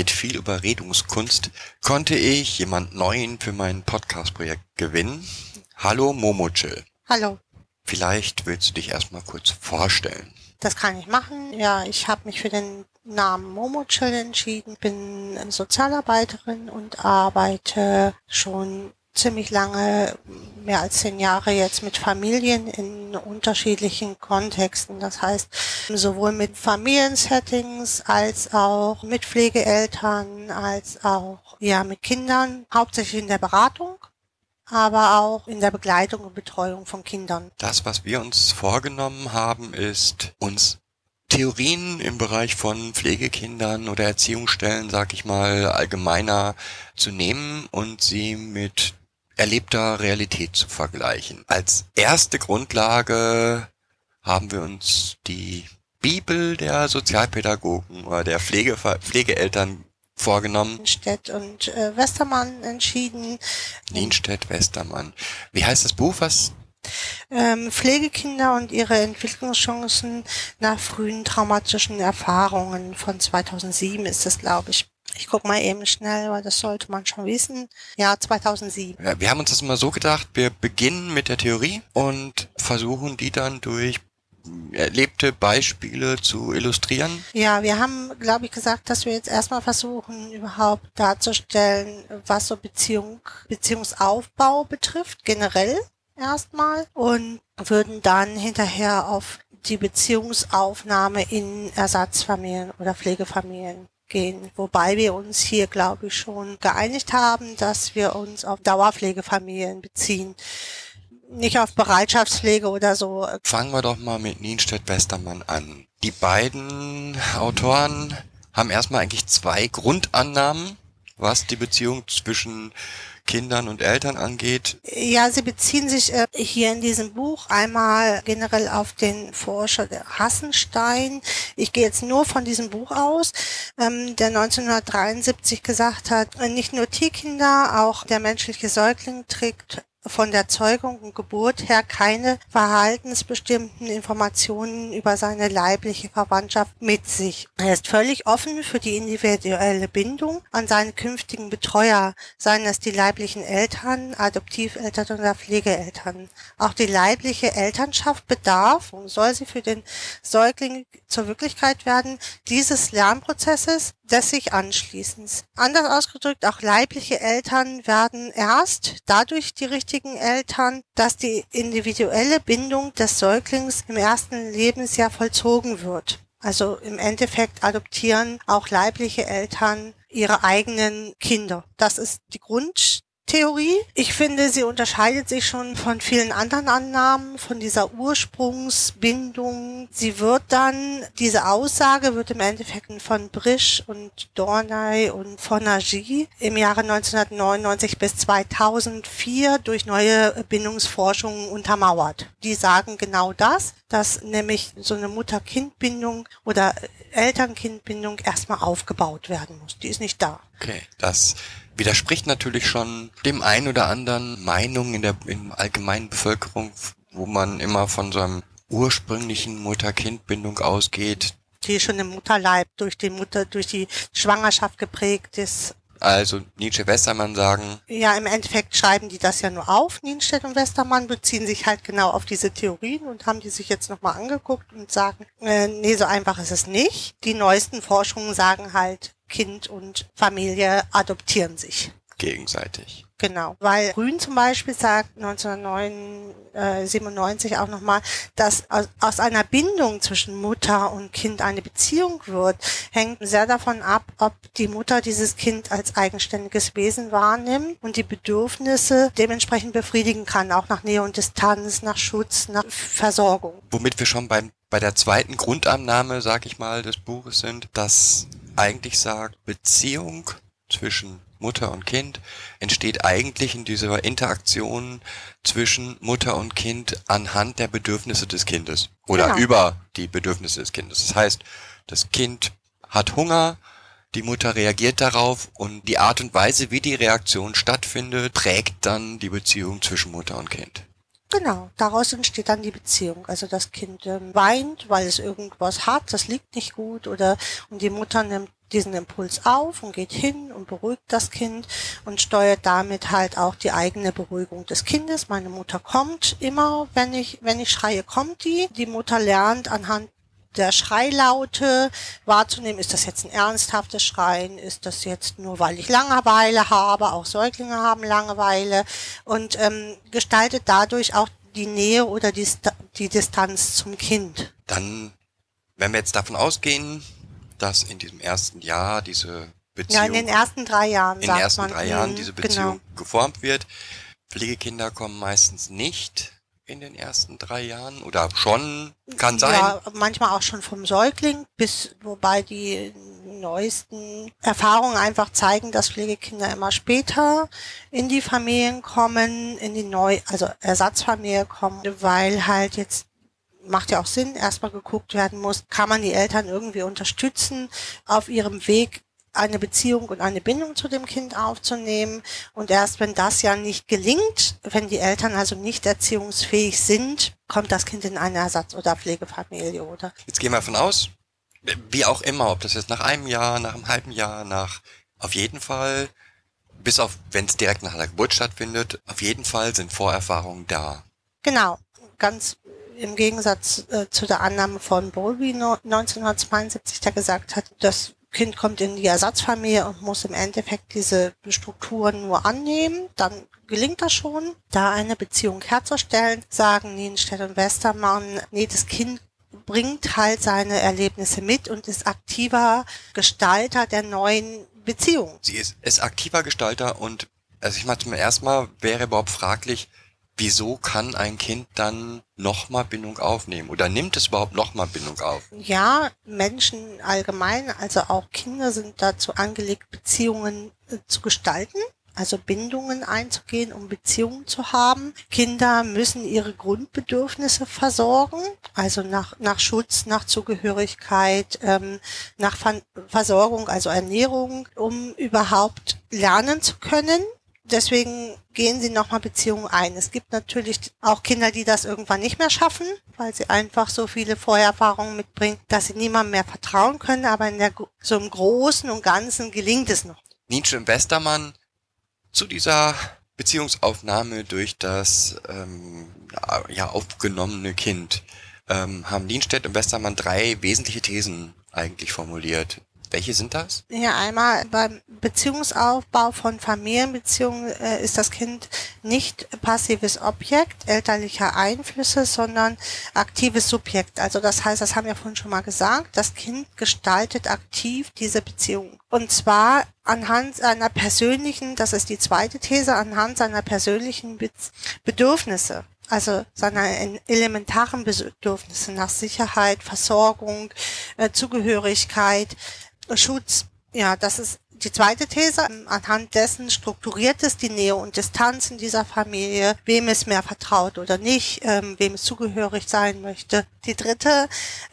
Mit viel Überredungskunst konnte ich jemand Neuen für mein Podcast-Projekt gewinnen. Hallo Momochill. Hallo, Vielleicht willst du dich erstmal kurz vorstellen. das kann ich machen. Ja, ich habe mich für den Namen Momo Chill entschieden. Bin Sozialarbeiterin und arbeite schon ziemlich lange, mehr als zehn Jahre jetzt mit Familien in unterschiedlichen Kontexten. Das heißt, sowohl mit Familiensettings als auch mit Pflegeeltern, als auch ja mit Kindern, hauptsächlich in der Beratung, aber auch in der Begleitung und Betreuung von Kindern. Das, was wir uns vorgenommen haben, ist uns Theorien im Bereich von Pflegekindern oder Erziehungsstellen, sag ich mal, allgemeiner zu nehmen und sie mit erlebter Realität zu vergleichen. Als erste Grundlage haben wir uns die Bibel der Sozialpädagogen oder der Pflege, Pflegeeltern vorgenommen. Stedt und äh, Westermann entschieden. Nienstedt, Westermann. Wie heißt das Buch, was Ähm, Pflegekinder und ihre Entwicklungschancen nach frühen traumatischen Erfahrungen von 2007 ist es, glaube ich. Ich guck mal eben schnell, weil das sollte man schon wissen. Ja, 2007. Ja, wir haben uns das immer so gedacht, wir beginnen mit der Theorie und versuchen die dann durch erlebte Beispiele zu illustrieren. Ja, wir haben, glaube ich, gesagt, dass wir jetzt erstmal versuchen, überhaupt darzustellen, was so Beziehung, Beziehungsaufbau betrifft, generell erstmal, und würden dann hinterher auf die Beziehungsaufnahme in Ersatzfamilien oder Pflegefamilien gehen. Wobei wir uns hier, glaube ich, schon geeinigt haben, dass wir uns auf Dauerpflegefamilien beziehen. Nicht auf Bereitschaftspflege oder so. Fangen wir doch mal mit Nienstedt-Westermann an. Die beiden Autoren haben erstmal eigentlich zwei Grundannahmen, was die Beziehung zwischen Kindern und Eltern angeht. Ja, sie beziehen sich äh, hier in diesem Buch einmal generell auf den Forscher Hassenstein. Ich gehe jetzt nur von diesem Buch aus, ähm, der 1973 gesagt hat, äh, nicht nur Tierkinder, auch der menschliche Säugling trägt von der Zeugung und Geburt her keine verhaltensbestimmten Informationen über seine leibliche Verwandtschaft mit sich. Er ist völlig offen für die individuelle Bindung an seine künftigen Betreuer, seien es die leiblichen Eltern, Adoptiveltern oder Pflegeeltern. Auch die leibliche Elternschaft bedarf und soll sie für den Säugling zur Wirklichkeit werden, dieses Lernprozesses des sich Anschließens. Anders ausgedrückt, auch leibliche Eltern werden erst dadurch die richtigen Eltern, dass die individuelle Bindung des Säuglings im ersten Lebensjahr vollzogen wird. Also im Endeffekt adoptieren auch leibliche Eltern ihre eigenen Kinder. Das ist die Grundtheorie. Ich finde, sie unterscheidet sich schon von vielen anderen Annahmen, von dieser Ursprungsbindung. Sie wird dann, diese Aussage wird im Endeffekt von Brisch und Dornay und Fonagy im Jahre 1999 bis 2004 durch neue Bindungsforschungen untermauert. Die sagen genau das, dass nämlich so eine Mutter-Kind-Bindung oder Eltern-Kind-Bindung erstmal aufgebaut werden muss. Die ist nicht da. Okay, das widerspricht natürlich schon dem ein oder anderen Meinung in der in allgemeinen Bevölkerung, wo man immer von so einem ursprünglichen Mutter-Kind-Bindung ausgeht. Die schon im Mutterleib durch die Mutter, durch die Schwangerschaft geprägt ist. Also Nietzsche Westermann sagen, Ja, im Endeffekt schreiben die das ja nur auf. Nienstedt und Westermann beziehen sich halt genau auf diese Theorien und haben die sich jetzt nochmal angeguckt und sagen, äh, nee, so einfach ist es nicht. Die neuesten Forschungen sagen halt, Kind und Familie adoptieren sich. gegenseitig. Genau, weil Grün zum Beispiel sagt 1997 auch nochmal, dass aus, einer Bindung zwischen Mutter und Kind eine Beziehung wird, hängt sehr davon ab, ob die Mutter dieses Kind als eigenständiges Wesen wahrnimmt und die Bedürfnisse dementsprechend befriedigen kann, auch nach Nähe und Distanz, nach Schutz, nach Versorgung. Womit wir schon beim, bei der zweiten Grundannahme, sag ich mal, des Buches sind, das eigentlich sagt, Beziehung zwischen Mutter und Kind entsteht eigentlich in dieser Interaktion zwischen Mutter und Kind anhand der Bedürfnisse des Kindes oder Genau. über die Bedürfnisse des Kindes. Das heißt, das Kind hat Hunger, die Mutter reagiert darauf und die Art und Weise, wie die Reaktion stattfindet, prägt dann die Beziehung zwischen Mutter und Kind. Genau, daraus entsteht dann die Beziehung. Also das Kind ähm, weint, weil es irgendwas hat, das liegt nicht gut oder und die Mutter nimmt diesen Impuls auf und geht hin und beruhigt das Kind und steuert damit halt auch die eigene Beruhigung des Kindes. Meine Mutter kommt immer, wenn ich wenn ich schreie, kommt die. Die Mutter lernt anhand der Schreilaute wahrzunehmen, ist das jetzt ein ernsthaftes Schreien, ist das jetzt nur, weil ich Langeweile habe, auch Säuglinge haben Langeweile und ähm, gestaltet dadurch auch die Nähe oder die, die Distanz zum Kind. Dann, wenn wir jetzt davon ausgehen, dass in diesem ersten Jahr diese Beziehung Ja, in den ersten drei Jahren, in den ersten man. drei Jahren Mhm, diese genau. Beziehung geformt wird. Pflegekinder kommen meistens nicht in den ersten drei Jahren oder schon, kann sein. Ja, manchmal auch schon vom Säugling bis, wobei die neuesten Erfahrungen einfach zeigen, dass Pflegekinder immer später in die Familien kommen, in die neu, also Ersatzfamilie kommen, weil halt jetzt macht ja auch Sinn, erstmal geguckt werden muss, kann man die Eltern irgendwie unterstützen, auf ihrem Weg eine Beziehung und eine Bindung zu dem Kind aufzunehmen. Und erst wenn das ja nicht gelingt, wenn die Eltern also nicht erziehungsfähig sind, kommt das Kind in eine Ersatz- oder Pflegefamilie, oder? Jetzt gehen wir davon aus, wie auch immer, ob das jetzt nach einem Jahr, nach einem halben Jahr, nach auf jeden Fall, bis auf, wenn es direkt nach der Geburt stattfindet, auf jeden Fall sind Vorerfahrungen da. Genau, ganz im Gegensatz äh, zu der Annahme von Bowlby no, 1972, der gesagt hat, das Kind kommt in die Ersatzfamilie und muss im Endeffekt diese Strukturen nur annehmen, dann gelingt das schon, da eine Beziehung herzustellen, sagen Nienstedt und Westermann, nee, das Kind bringt halt seine Erlebnisse mit und ist aktiver Gestalter der neuen Beziehung. Sie ist, ist aktiver Gestalter und, also ich meine, zum ersten Mal wäre überhaupt fraglich, wieso kann ein Kind dann nochmal Bindung aufnehmen? Oder nimmt es überhaupt nochmal Bindung auf? Ja, Menschen allgemein, also auch Kinder sind dazu angelegt, Beziehungen äh, zu gestalten, also Bindungen einzugehen, um Beziehungen zu haben. Kinder müssen ihre Grundbedürfnisse versorgen, also nach, nach Schutz, nach Zugehörigkeit, ähm, nach Ver Versorgung, also Ernährung, um überhaupt lernen zu können. Deswegen gehen sie nochmal Beziehungen ein. Es gibt natürlich auch Kinder, die das irgendwann nicht mehr schaffen, weil sie einfach so viele Vorerfahrungen mitbringen, dass sie niemandem mehr vertrauen können. Aber in der, so im Großen und Ganzen gelingt es noch. Nietzsche und Westermann zu dieser Beziehungsaufnahme durch das ähm, ja, aufgenommene Kind ähm, haben Nienstedt und Westermann drei wesentliche Thesen eigentlich formuliert. Welche sind das? Ja, einmal beim Beziehungsaufbau von Familienbeziehungen äh, ist das Kind nicht passives Objekt elterlicher Einflüsse, sondern aktives Subjekt. Also das heißt, das haben wir vorhin schon mal gesagt, das Kind gestaltet aktiv diese Beziehung. Und zwar anhand seiner persönlichen, das ist die zweite These, anhand seiner persönlichen Be Bedürfnisse also seiner elementaren Bedürfnisse nach Sicherheit, Versorgung, äh, Zugehörigkeit, Schutz. Ja, das ist die zweite These. Anhand dessen strukturiert es die Nähe und Distanz in dieser Familie, wem es mehr vertraut oder nicht, ähm, wem es zugehörig sein möchte. Die dritte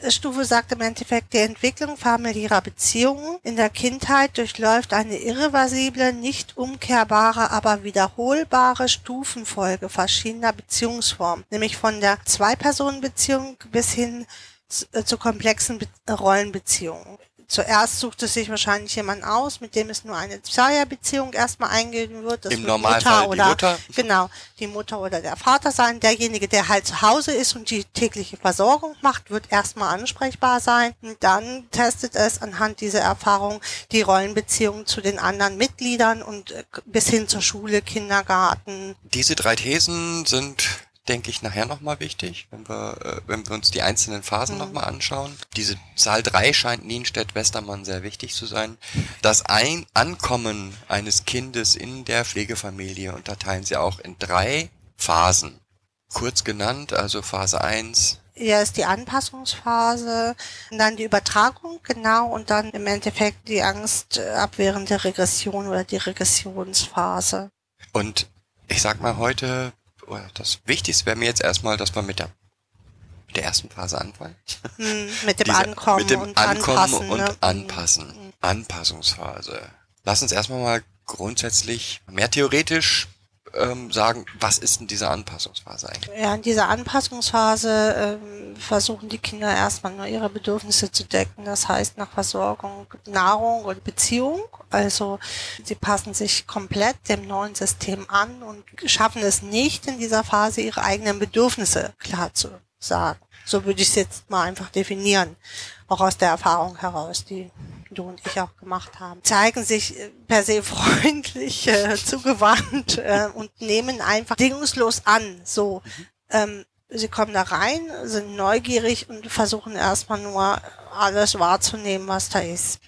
Stufe sagt im Endeffekt, die Entwicklung familiärer Beziehungen in der Kindheit durchläuft eine irreversible, nicht umkehrbare, aber wiederholbare Stufenfolge verschiedener Beziehungsformen, nämlich von der Zwei-Personen-Beziehung bis hin zu, äh, zu komplexen Be Rollenbeziehungen zuerst sucht es sich wahrscheinlich jemand aus, mit dem es nur eine Zweierbeziehung erstmal eingehen wird. Das Im wird Normalfall Mutter die oder, Mutter. Genau, die Mutter oder der Vater sein. Derjenige, der halt zu Hause ist und die tägliche Versorgung macht, wird erstmal ansprechbar sein. Und dann testet es anhand dieser Erfahrung die Rollenbeziehung zu den anderen Mitgliedern und äh, bis hin zur Schule, Kindergarten. Diese drei Thesen sind denke ich, nachher nochmal wichtig, wenn wir, äh, wenn wir uns die einzelnen Phasen Mhm. nochmal anschauen. Diese Zahl 3 scheint Nienstedt-Westermann sehr wichtig zu sein. Das Ein Ankommen eines Kindes in der Pflegefamilie unterteilen sie auch in drei Phasen. Kurz genannt, also Phase 1, Ja, ist die Anpassungsphase, dann die Übertragung, genau, und dann im Endeffekt die angstabwehrende Regression oder die Regressionsphase. Und ich sag mal heute, das Wichtigste wäre mir jetzt erstmal, dass wir mit der, mit der ersten Phase anfangen. Hm, mit dem Diese- Ankommen mit dem und Ankommen Anpassen. und ne? Anpassen. Hm. Anpassungsphase. Lass uns erstmal mal grundsätzlich mehr theoretisch ähm, sagen, was ist denn diese Anpassungsphase eigentlich? Ja, in dieser Anpassungsphase ähm, versuchen die Kinder erstmal nur ihre Bedürfnisse zu decken. Das heißt nach Versorgung, Nahrung und Beziehung. Also sie passen sich komplett dem neuen System an und schaffen es nicht in dieser Phase ihre eigenen Bedürfnisse klar zu sagen. So würde ich es jetzt mal einfach definieren. Auch aus der Erfahrung heraus, die du und ich auch gemacht haben. Zeigen sich äh, per se freundlich, äh, zugewandt äh, und nehmen einfach bedingungslos an. So, ähm, sie kommen da rein, sind neugierig und versuchen erstmal nur alles wahrzunehmen, was da ist.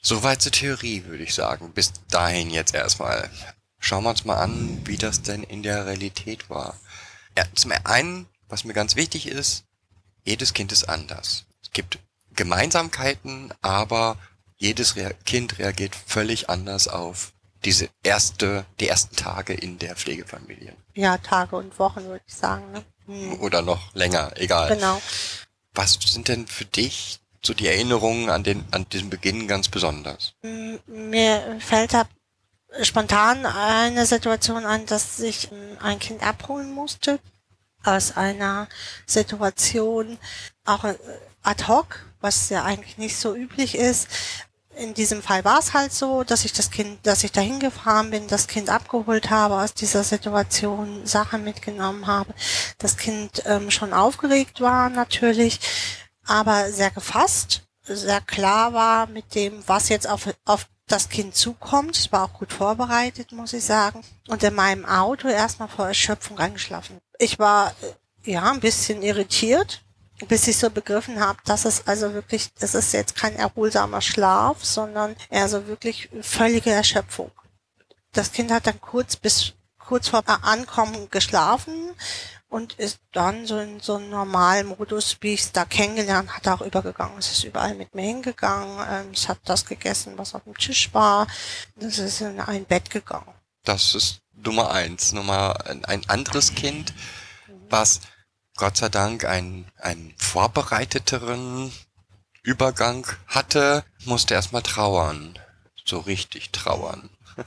Soweit zur Theorie, würde ich sagen. Bis dahin jetzt erstmal. Schauen wir uns mal an, wie das denn in der Realität war. Ja, zum einen, was mir ganz wichtig ist, jedes Kind ist anders. Es gibt Gemeinsamkeiten, aber jedes Rea Kind reagiert völlig anders auf diese erste, die ersten Tage in der Pflegefamilie. Ja, Tage und Wochen würde ich sagen. Ne? Hm. Oder noch länger, egal. Genau. Was sind denn für dich so die Erinnerungen an den, an diesen Beginn ganz besonders? M- Mir fällt da spontan eine Situation ein, dass ich ähm, ein Kind abholen musste aus einer Situation, auch äh, ad hoc, was ja eigentlich nicht so üblich ist. In diesem Fall war es halt so, dass ich das Kind, dass ich dahin gefahren bin, das Kind abgeholt habe, aus dieser Situation Sachen mitgenommen habe, das Kind ähm, schon aufgeregt war natürlich, aber sehr gefasst, sehr klar war mit dem, was jetzt auf, auf das Kind zukommt. Es war auch gut vorbereitet, muss ich sagen. Und in meinem Auto erstmal vor Erschöpfung eingeschlafen. Ich war äh, ja ein bisschen irritiert, bis ich so begriffen habe, dass es also wirklich, es ist jetzt kein erholsamer Schlaf, sondern eher so wirklich völlige Erschöpfung. Das Kind hat dann kurz bis kurz vor Ankommen geschlafen und ist dann so in so einen normalen Modus, wie ich es da kennengelernt hatte, auch übergegangen. Es ist überall mit mir hingegangen. Ähm, es hat das gegessen, was auf dem Tisch war. Es ist in ein Bett gegangen. Das ist Nummer eins. Nummer ein anderes Kind, was Gott sei Dank einen, einen vorbereiteteren Übergang hatte, musste erstmal trauern. So richtig trauern.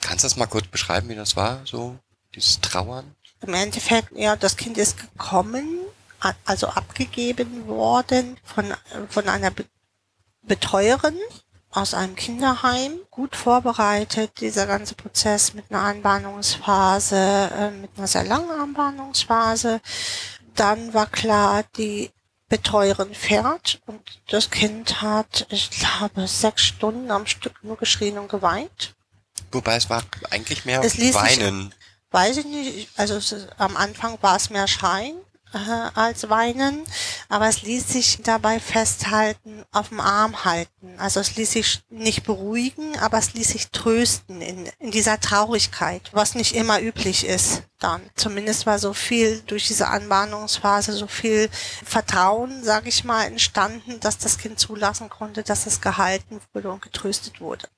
Kannst du das mal kurz beschreiben, wie das war? So, dieses Trauern? Im Endeffekt, ja, das Kind ist gekommen, also abgegeben worden von, von einer Be Betreuerin aus einem Kinderheim, gut vorbereitet, dieser ganze Prozess mit einer Anbahnungsphase, äh, mit einer sehr langen Anbahnungsphase. Dann war klar, die Betreuerin fährt und das Kind hat, ich glaube, sechs Stunden am Stück nur geschrien und geweint. Wobei es war eigentlich mehr Es ließ sich- Weinen. Weiß ich nicht, also es am Anfang war es mehr Schreien äh, als Weinen, aber es ließ sich dabei festhalten, auf dem Arm halten. Also es ließ sich nicht beruhigen, aber es ließ sich trösten in, in dieser Traurigkeit, was nicht immer üblich ist dann. Zumindest war so viel durch diese Anbahnungsphase, so viel Vertrauen, sage ich mal, entstanden, dass das Kind zulassen konnte, dass es gehalten wurde und getröstet wurde.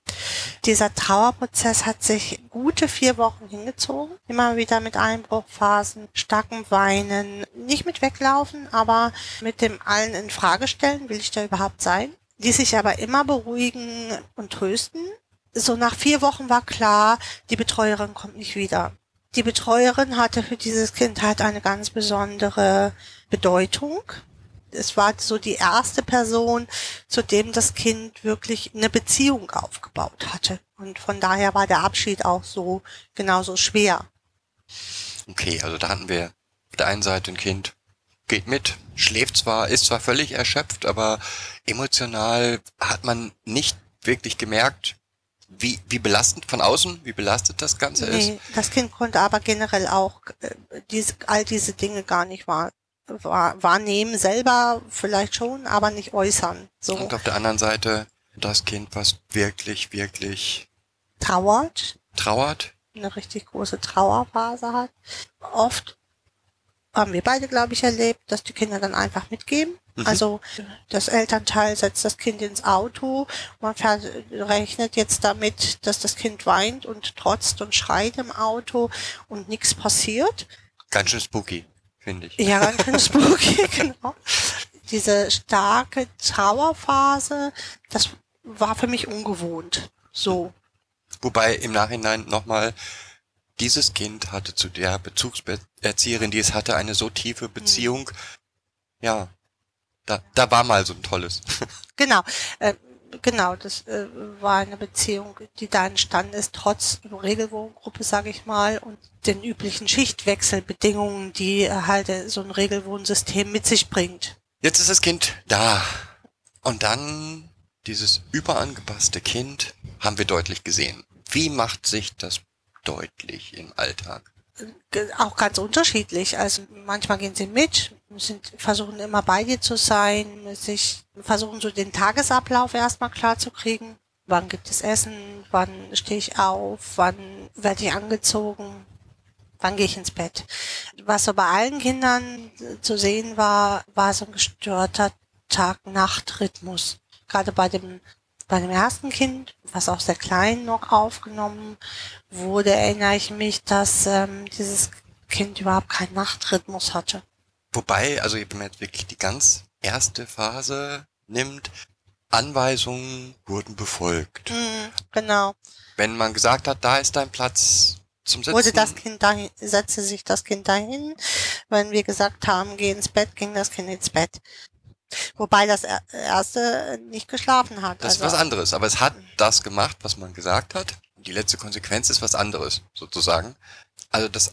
Dieser Trauerprozess hat sich gute vier Wochen hingezogen. Immer wieder mit Einbruchphasen, starkem Weinen, nicht mit weglaufen, aber mit dem allen in Frage stellen, will ich da überhaupt sein? Ließ sich aber immer beruhigen und trösten. So nach vier Wochen war klar, die Betreuerin kommt nicht wieder. Die Betreuerin hatte für dieses Kind halt eine ganz besondere Bedeutung es war so die erste Person, zu dem das Kind wirklich eine Beziehung aufgebaut hatte. Und von daher war der Abschied auch so genauso schwer. Okay, also da hatten wir auf der einen Seite ein Kind, geht mit, schläft zwar, ist zwar völlig erschöpft, aber emotional hat man nicht wirklich gemerkt, wie, wie belastend von außen, wie belastet das Ganze ist. Nee, das Kind konnte aber generell auch äh, diese, all diese Dinge gar nicht wahr, wahr, wahrnehmen, selber vielleicht schon, aber nicht äußern. So Und auf der anderen Seite das Kind, was wirklich, wirklich trauert, trauert. eine richtig große Trauerphase hat. Oft haben wir beide, glaube ich, erlebt, dass die Kinder dann einfach mitgeben. Mhm. Also das Elternteil setzt das Kind ins Auto, man rechnet jetzt damit, dass das Kind weint und trotzt und schreit im Auto und nichts passiert. Ganz schön spooky, finde ich. Ja, ganz schön spooky, genau. Diese starke Trauerphase, das war für mich ungewohnt. So. Wobei im Nachhinein nochmal, dieses Kind hatte zu der Bezugserzieherin, die es hatte, eine so tiefe Beziehung. Ja, da, da war mal so ein tolles. Genau, äh, genau, das äh, war eine Beziehung, die da entstanden ist, trotz Regelwohngruppe, sage ich mal, und den üblichen Schichtwechselbedingungen, die äh, halt äh, so ein Regelwohnsystem mit sich bringt. Jetzt ist das Kind da. Und dann dieses überangepasste Kind haben wir deutlich gesehen. Wie macht sich das deutlich im Alltag? Ge- Auch ganz unterschiedlich. Also manchmal gehen sie mit, sind, versuchen immer bei dir zu sein, sich versuchen so den Tagesablauf erstmal klar zu kriegen. Wann gibt es Essen? Wann stehe ich auf? Wann werde ich angezogen? Wann gehe ich ins Bett? Was so bei allen Kindern äh, zu sehen war, war so ein gestörter Tag-Nacht-Rhythmus. Gerade bei dem, bei dem ersten Kind, was auch sehr klein noch aufgenommen wurde, erinnere ich mich, dass ähm, dieses Kind überhaupt keinen Nachtrhythmus hatte. Wobei, also wenn man jetzt wirklich die ganz erste Phase nimmt, Anweisungen wurden befolgt. Mhm, genau. Wenn man gesagt hat, da ist dein Platz zum Sitzen. Wurde das Kind dahin, setzte sich das Kind dahin. Wenn wir gesagt haben, geh ins Bett, ging das Kind ins Bett. Wobei das er- erste nicht geschlafen hat. Das ist Also, was anderes, aber es hat das gemacht, was man gesagt hat. Die letzte Konsequenz ist was anderes, sozusagen. Also das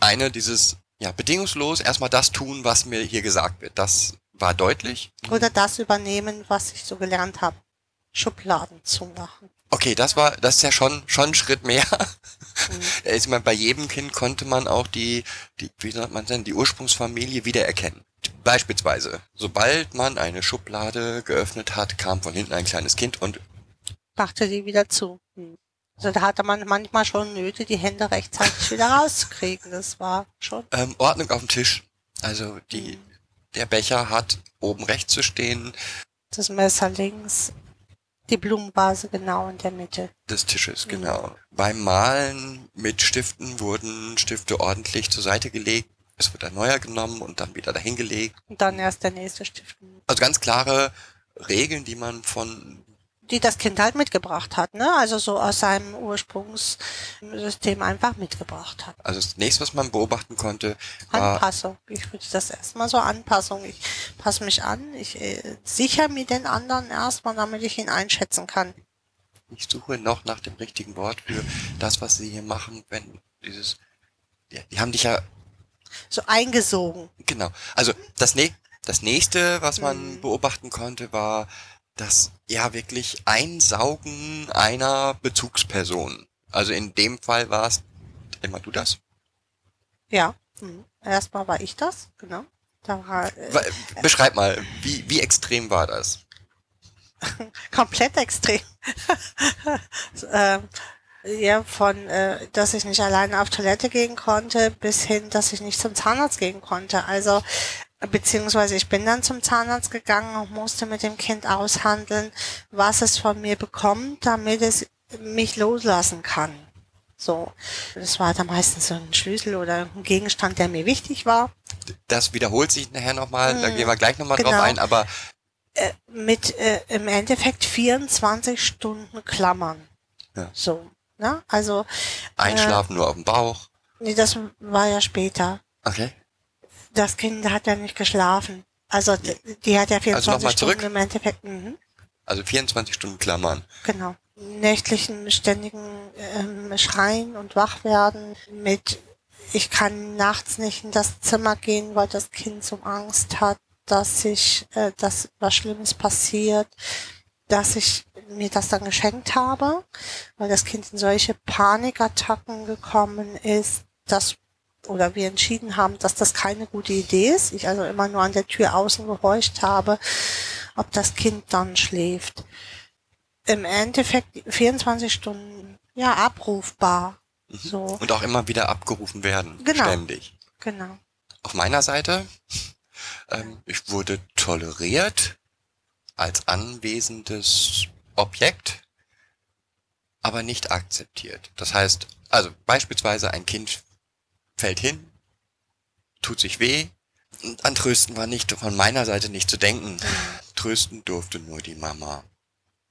eine, dieses, ja, bedingungslos erstmal das tun, was mir hier gesagt wird. Das war deutlich. Oder das übernehmen, was ich so gelernt habe. Schubladen zu machen. Okay, das war, das ist ja schon, schon ein Schritt mehr. Mhm. Ich meine, bei jedem Kind konnte man auch die, die, wie sagt man denn, die Ursprungsfamilie wiedererkennen. Beispielsweise, sobald man eine Schublade geöffnet hat, kam von hinten ein kleines Kind und Machte die wieder zu. Mhm. Also da hatte man manchmal schon Nöte, die Hände rechtzeitig wieder rauszukriegen. Das war schon. ähm, Ordnung auf dem Tisch. Also die, der Becher hat oben rechts zu stehen Das Messer links, die Blumenvase genau in der Mitte. des Tisches, genau. Beim Malen mit Stiften wurden Stifte ordentlich zur Seite gelegt. Es wird ein neuer genommen und dann wieder dahingelegt. Und dann erst der nächste Stift. Also ganz klare Regeln, die man von Die das Kind halt mitgebracht hat, ne? Also so aus seinem Ursprungssystem einfach mitgebracht hat. Also das nächste, was man beobachten konnte, Anpassung. Ich würde das erstmal so Anpassung. Ich passe mich an, ich äh, sichere mir den anderen erstmal, damit ich ihn einschätzen kann. ich suche noch nach dem richtigen Wort für das, was sie hier machen, wenn dieses, ja, die haben dich ja, So eingesogen. genau. Also das, ne das nächste, was man Mhm. beobachten konnte, war das, ja, wirklich Einsaugen einer Bezugsperson. Also in dem Fall war es, immer du das? Ja. Mhm. Erstmal war ich das, genau. Da war äh, Beschreib mal, wie, wie extrem war das? komplett extrem. ähm, ja, von, äh, dass ich nicht alleine auf Toilette gehen konnte, bis hin, dass ich nicht zum Zahnarzt gehen konnte. Also, beziehungsweise ich bin dann zum Zahnarzt gegangen und musste mit dem Kind aushandeln, was es von mir bekommt, damit es mich loslassen kann. So, das war dann meistens so ein Schlüssel oder ein Gegenstand, der mir wichtig war. Das wiederholt sich nachher nochmal, da Mhm. gehen wir gleich nochmal drauf Genau. ein, aber mit äh, im Endeffekt 24 Stunden Klammern. Ja. So, ne? Also, einschlafen nur auf dem Bauch. nee, das war ja später. Okay. Das Kind hat ja nicht geschlafen. Also, die, die hat ja 24 noch mal Stunden zurück? im Endeffekt, mhm, Also 24 Stunden Klammern. genau. Nächtlichen, ständigen ähm, Schreien und Wachwerden mit, ich kann nachts nicht in das Zimmer gehen, weil das Kind so Angst hat, dass ich, äh, dass was Schlimmes passiert, dass ich mir das dann geschenkt habe, weil das Kind in solche Panikattacken gekommen ist, dass oder wir entschieden haben, dass das keine gute Idee ist. Ich also immer nur an der Tür außen gehorcht habe, ob das Kind dann schläft. Im Endeffekt 24 Stunden ja abrufbar. So, Und auch immer wieder abgerufen werden. Genau. Ständig. genau. auf meiner Seite. Ähm, ich wurde toleriert als anwesendes Objekt, aber nicht akzeptiert. Das heißt, also beispielsweise ein Kind fällt hin, tut sich weh, und an Trösten war nicht von meiner Seite nicht zu denken. Trösten durfte nur die Mama.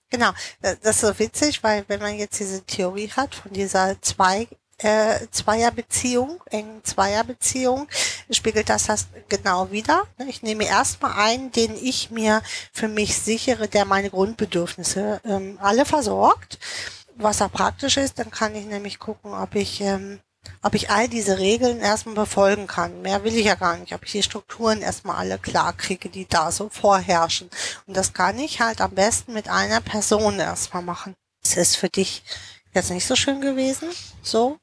Genau, das ist so witzig, weil wenn man jetzt diese Theorie hat von dieser zwei äh, Zweierbeziehung, engen Zweierbeziehung, spiegelt das das genau wieder. Ich nehme erstmal einen, den ich mir für mich sichere, der meine Grundbedürfnisse ähm, alle versorgt. Was auch praktisch ist, dann kann ich nämlich gucken, ob ich ähm, ob ich all diese Regeln erstmal befolgen kann. Mehr will ich ja gar nicht. Ob ich die Strukturen erstmal alle klar kriege, die da so vorherrschen. Und das kann ich halt am besten mit einer Person erstmal machen. Es ist für dich jetzt nicht so schön gewesen, so.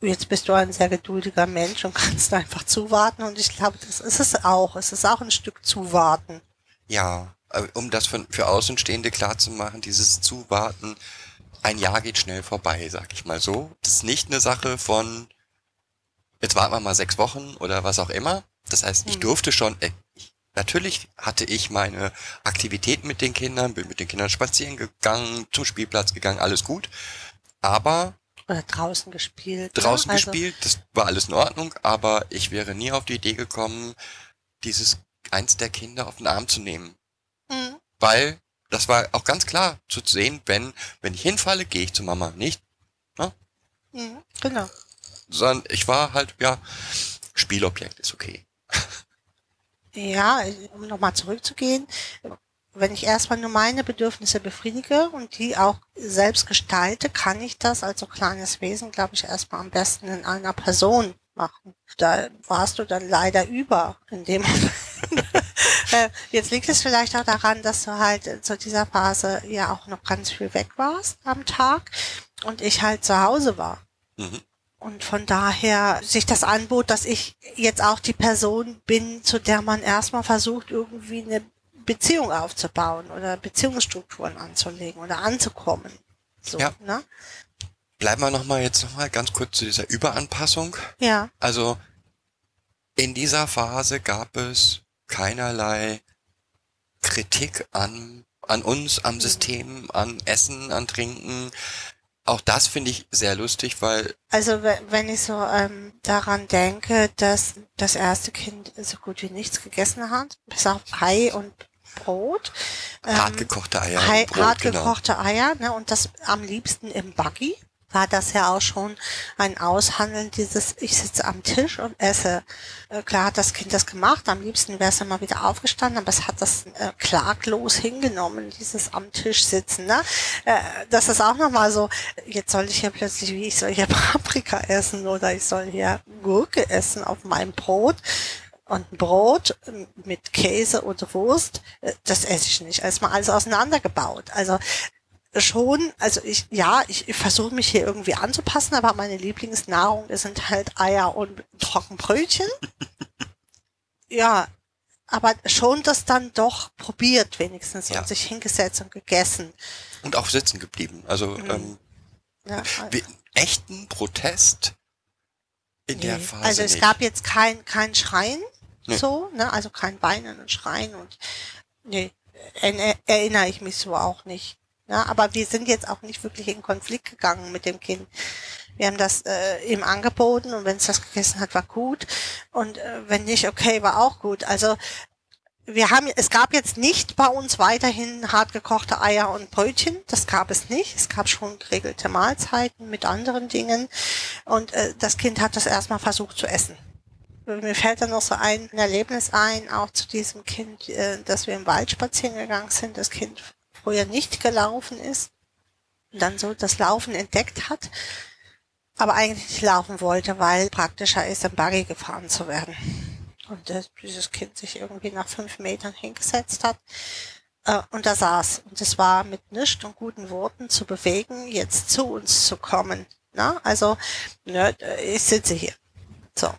Jetzt bist du ein sehr geduldiger Mensch und kannst einfach zuwarten und ich glaube, das ist es auch. Es ist auch ein Stück zuwarten. Ja, äh, um das für, für Außenstehende klar zu machen, dieses Zuwarten, ein Jahr geht schnell vorbei, sag ich mal so. Das ist nicht eine Sache von, jetzt warten wir mal sechs Wochen oder was auch immer. Das heißt, ich Hm. durfte schon, äh, ich, natürlich hatte ich meine Aktivitäten mit den Kindern, bin mit den Kindern spazieren gegangen, zum Spielplatz gegangen, alles gut. Aber Oder draußen gespielt. ne? draußen Also, gespielt, das war alles in Ordnung, aber ich wäre nie auf die Idee gekommen, dieses eins der Kinder auf den Arm zu nehmen. Mhm. Weil das war auch ganz klar zu sehen, wenn, wenn ich hinfalle, gehe ich zu Mama nicht, Mhm. Genau. sondern ich war halt, ja, Spielobjekt ist okay. Ja, um nochmal zurückzugehen, wenn ich erstmal nur meine Bedürfnisse befriedige und die auch selbst gestalte, kann ich das als so kleines Wesen, glaube ich, erstmal am besten in einer Person machen. Da warst du dann leider über in dem Moment. Äh, Jetzt liegt es vielleicht auch daran, dass du halt zu dieser Phase ja auch noch ganz viel weg warst am Tag und ich halt zu Hause war. Mhm. Und von daher sich das anbot, dass ich jetzt auch die Person bin, zu der man erstmal versucht, irgendwie eine Beziehung aufzubauen oder Beziehungsstrukturen anzulegen oder anzukommen. So, Ja. ne? Bleiben wir nochmal jetzt nochmal ganz kurz zu dieser Überanpassung. Ja. Also in dieser Phase gab es keinerlei Kritik an, an uns, am System, an Essen, an Trinken. Auch das finde ich sehr lustig, weil Also we- wenn ich so ähm, daran denke, dass das erste Kind so gut wie nichts gegessen hat, bis auf Ei und Brot. Ähm, hart gekochte Eier, Brot, genau. gekochte Eier, ne, und das am liebsten im Buggy. War das ja auch schon ein Aushandeln dieses, ich sitze am Tisch und esse. Äh, klar hat das Kind das gemacht, am liebsten wäre es dann mal wieder aufgestanden, aber es hat das äh, klaglos hingenommen, dieses am Tisch sitzen. Ne? Äh, das ist auch nochmal so, jetzt soll ich hier plötzlich, wie ich soll hier Paprika essen oder ich soll hier Gurke essen auf meinem Brot und ein Brot mit Käse und Wurst, äh, das esse ich nicht. Erstmal alles auseinandergebaut. Also schon, also ich, ja, ich, ich versuche mich hier irgendwie anzupassen, aber meine Lieblingsnahrung sind halt Eier und Trockenbrötchen. ja, aber schon das dann doch probiert wenigstens Ja. und sich hingesetzt und gegessen. Und auch sitzen geblieben. Also Mhm. ähm, Ja, wie, echten Protest in der Nee. Phase Also es nicht. gab jetzt kein, kein Schreien, Nee. so, ne, also kein Weinen und Schreien und, nee, er, erinnere ich mich so auch nicht. Ne? Aber wir sind jetzt auch nicht wirklich in Konflikt gegangen mit dem Kind. Wir haben das äh, ihm angeboten und wenn es das gegessen hat, war gut. Und äh, wenn nicht, okay, war auch gut. Also wir haben, es gab jetzt nicht bei uns weiterhin hart gekochte Eier und Brötchen. Das gab es nicht. Es gab schon geregelte Mahlzeiten mit anderen Dingen. Und äh, das Kind hat das erstmal versucht zu essen. Mir fällt dann noch so ein Erlebnis ein, auch zu diesem Kind, äh, dass wir im Wald spazieren gegangen sind. Das Kind früher nicht gelaufen ist und dann so das Laufen entdeckt hat, aber eigentlich nicht laufen wollte, weil praktischer ist, im Buggy gefahren zu werden. Und dass dieses Kind sich irgendwie nach fünf Metern hingesetzt hat äh, und da saß. Und es war mit nichts und guten Worten zu bewegen, jetzt zu uns zu kommen. Na? Also, ne, ich sitze hier. So,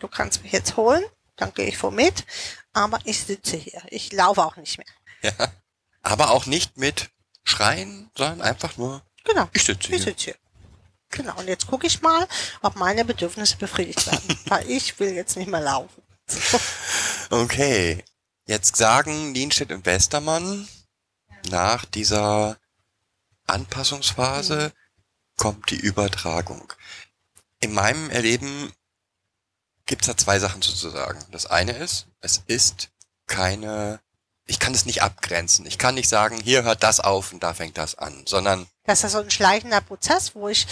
du kannst mich jetzt holen, dann gehe ich vor mit, aber ich sitze hier. Ich laufe auch nicht mehr. Ja. Aber auch nicht mit Schreien, sondern einfach nur, Genau. ich sitze Ich hier. sitze hier. Genau, und jetzt gucke ich mal, ob meine Bedürfnisse befriedigt werden. weil ich will jetzt nicht mehr laufen. Okay. Jetzt sagen Nienstedt und Westermann, nach dieser Anpassungsphase kommt die Übertragung. In meinem Erleben gibt's da zwei Sachen sozusagen. Das eine ist, es ist keine, ich kann es nicht abgrenzen. Ich kann nicht sagen, hier hört das auf und da fängt das an, sondern Das ist so ein schleichender Prozess, wo ich,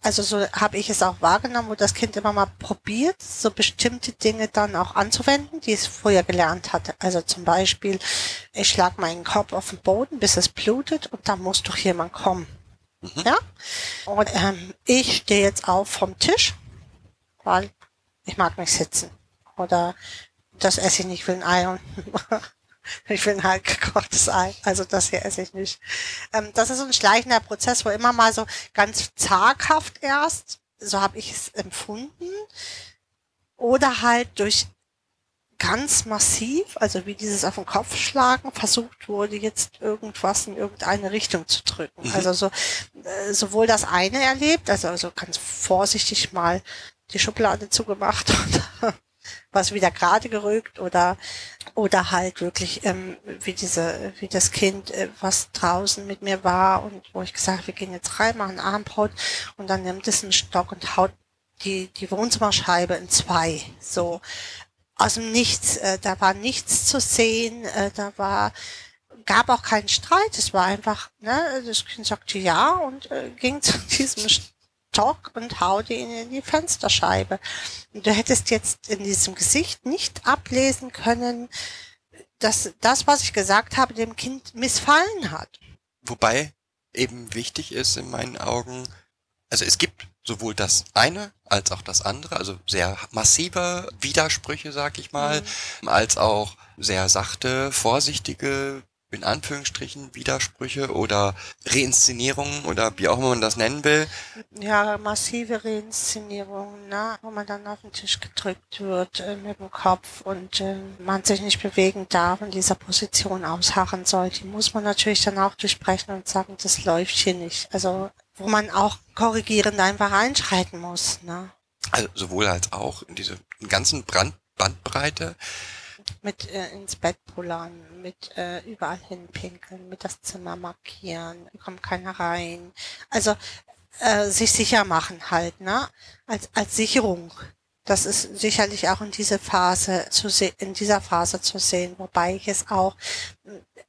also so habe ich es auch wahrgenommen, wo das Kind immer mal probiert, so bestimmte Dinge dann auch anzuwenden, die es vorher gelernt hatte. Also zum Beispiel, ich schlag meinen Kopf auf den Boden, bis es blutet und da muss doch jemand kommen. Ja? Und ähm, ich stehe jetzt auf vom Tisch, weil ich mag nicht sitzen. Oder das esse ich nicht, ich will ein Ei und ich will ein halb gekochtes Ei. Also das hier esse ich nicht. Ähm, das ist so ein schleichender Prozess, wo immer mal so ganz zaghaft erst, so habe ich es empfunden, oder halt durch ganz massiv, also wie dieses auf den Kopf schlagen, versucht wurde, jetzt irgendwas in irgendeine Richtung zu drücken. Mhm. Also so äh, sowohl das eine erlebt, also, also ganz vorsichtig mal die Schublade zugemacht und was wieder gerade gerückt oder oder halt wirklich ähm, wie diese wie das Kind äh, was draußen mit mir war und wo ich gesagt habe, wir gehen jetzt rein machen Armbrot und dann nimmt es einen Stock und haut die die Wohnzimmerscheibe in zwei so. Aus dem Nichts äh, da war nichts zu sehen äh, da war gab auch keinen Streit es war einfach ne das Kind sagte ja und äh, ging zu diesem Stock und haute ihn in die Fensterscheibe. Und du hättest jetzt in diesem Gesicht nicht ablesen können, dass das, was ich gesagt habe, dem Kind missfallen hat. Wobei eben wichtig ist in meinen Augen, also es gibt sowohl das eine als auch das andere, also sehr massive Widersprüche, sag ich mal, als auch sehr sachte, vorsichtige, in Anführungsstrichen Widersprüche oder Reinszenierungen oder wie auch immer man das nennen will. Ja, massive Reinszenierungen, ne? wo man dann auf den Tisch gedrückt wird äh, mit dem Kopf und äh, man sich nicht bewegen darf und dieser Position ausharren soll. Die muss man natürlich dann auch durchbrechen und sagen, das läuft hier nicht. Also wo man auch korrigierend einfach einschreiten muss. Ne? Also sowohl als auch in diese ganzen Brand Bandbreite. Mit äh, ins Bett pullern, mit äh, überall hinpinkeln, mit das Zimmer markieren, kommt keiner rein. Also äh, sich sicher machen halt, ne? Als, als Sicherung. Das ist sicherlich auch in diese Phase zu se in dieser Phase zu sehen, wobei ich es auch,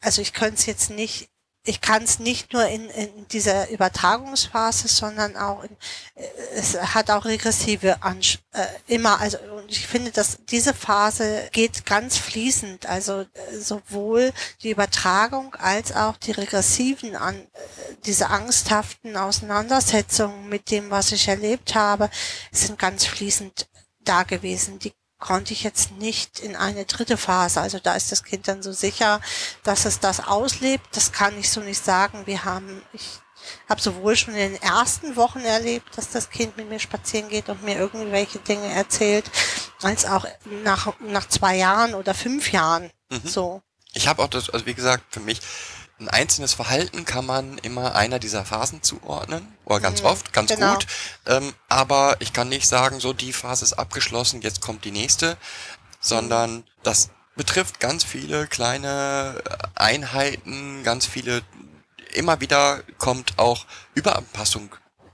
also ich könnte es jetzt nicht, ich kann es nicht nur in, in dieser Übertragungsphase, sondern auch in, äh, es hat auch regressive Ansch äh, immer, also und ich finde, dass diese Phase geht ganz fließend, also äh, sowohl die Übertragung als auch die regressiven an äh, diese angsthaften Auseinandersetzungen mit dem, was ich erlebt habe, sind ganz fließend da gewesen. Die konnte ich jetzt nicht in eine dritte Phase. Also da ist das Kind dann so sicher, dass es das auslebt. Das kann ich so nicht sagen. Wir haben, ich habe sowohl schon in den ersten Wochen erlebt, dass das Kind mit mir spazieren geht und mir irgendwelche Dinge erzählt, als auch nach, nach zwei Jahren oder fünf Jahren. So. Ich habe auch das, also wie gesagt, für mich ein einzelnes Verhalten kann man immer einer dieser Phasen zuordnen. Oder ganz Mhm, oft, ganz genau. gut. Ähm, aber ich kann nicht sagen, so die Phase ist abgeschlossen, jetzt kommt die nächste, sondern das betrifft ganz viele kleine Einheiten, ganz viele, immer wieder kommt auch Überanpassung,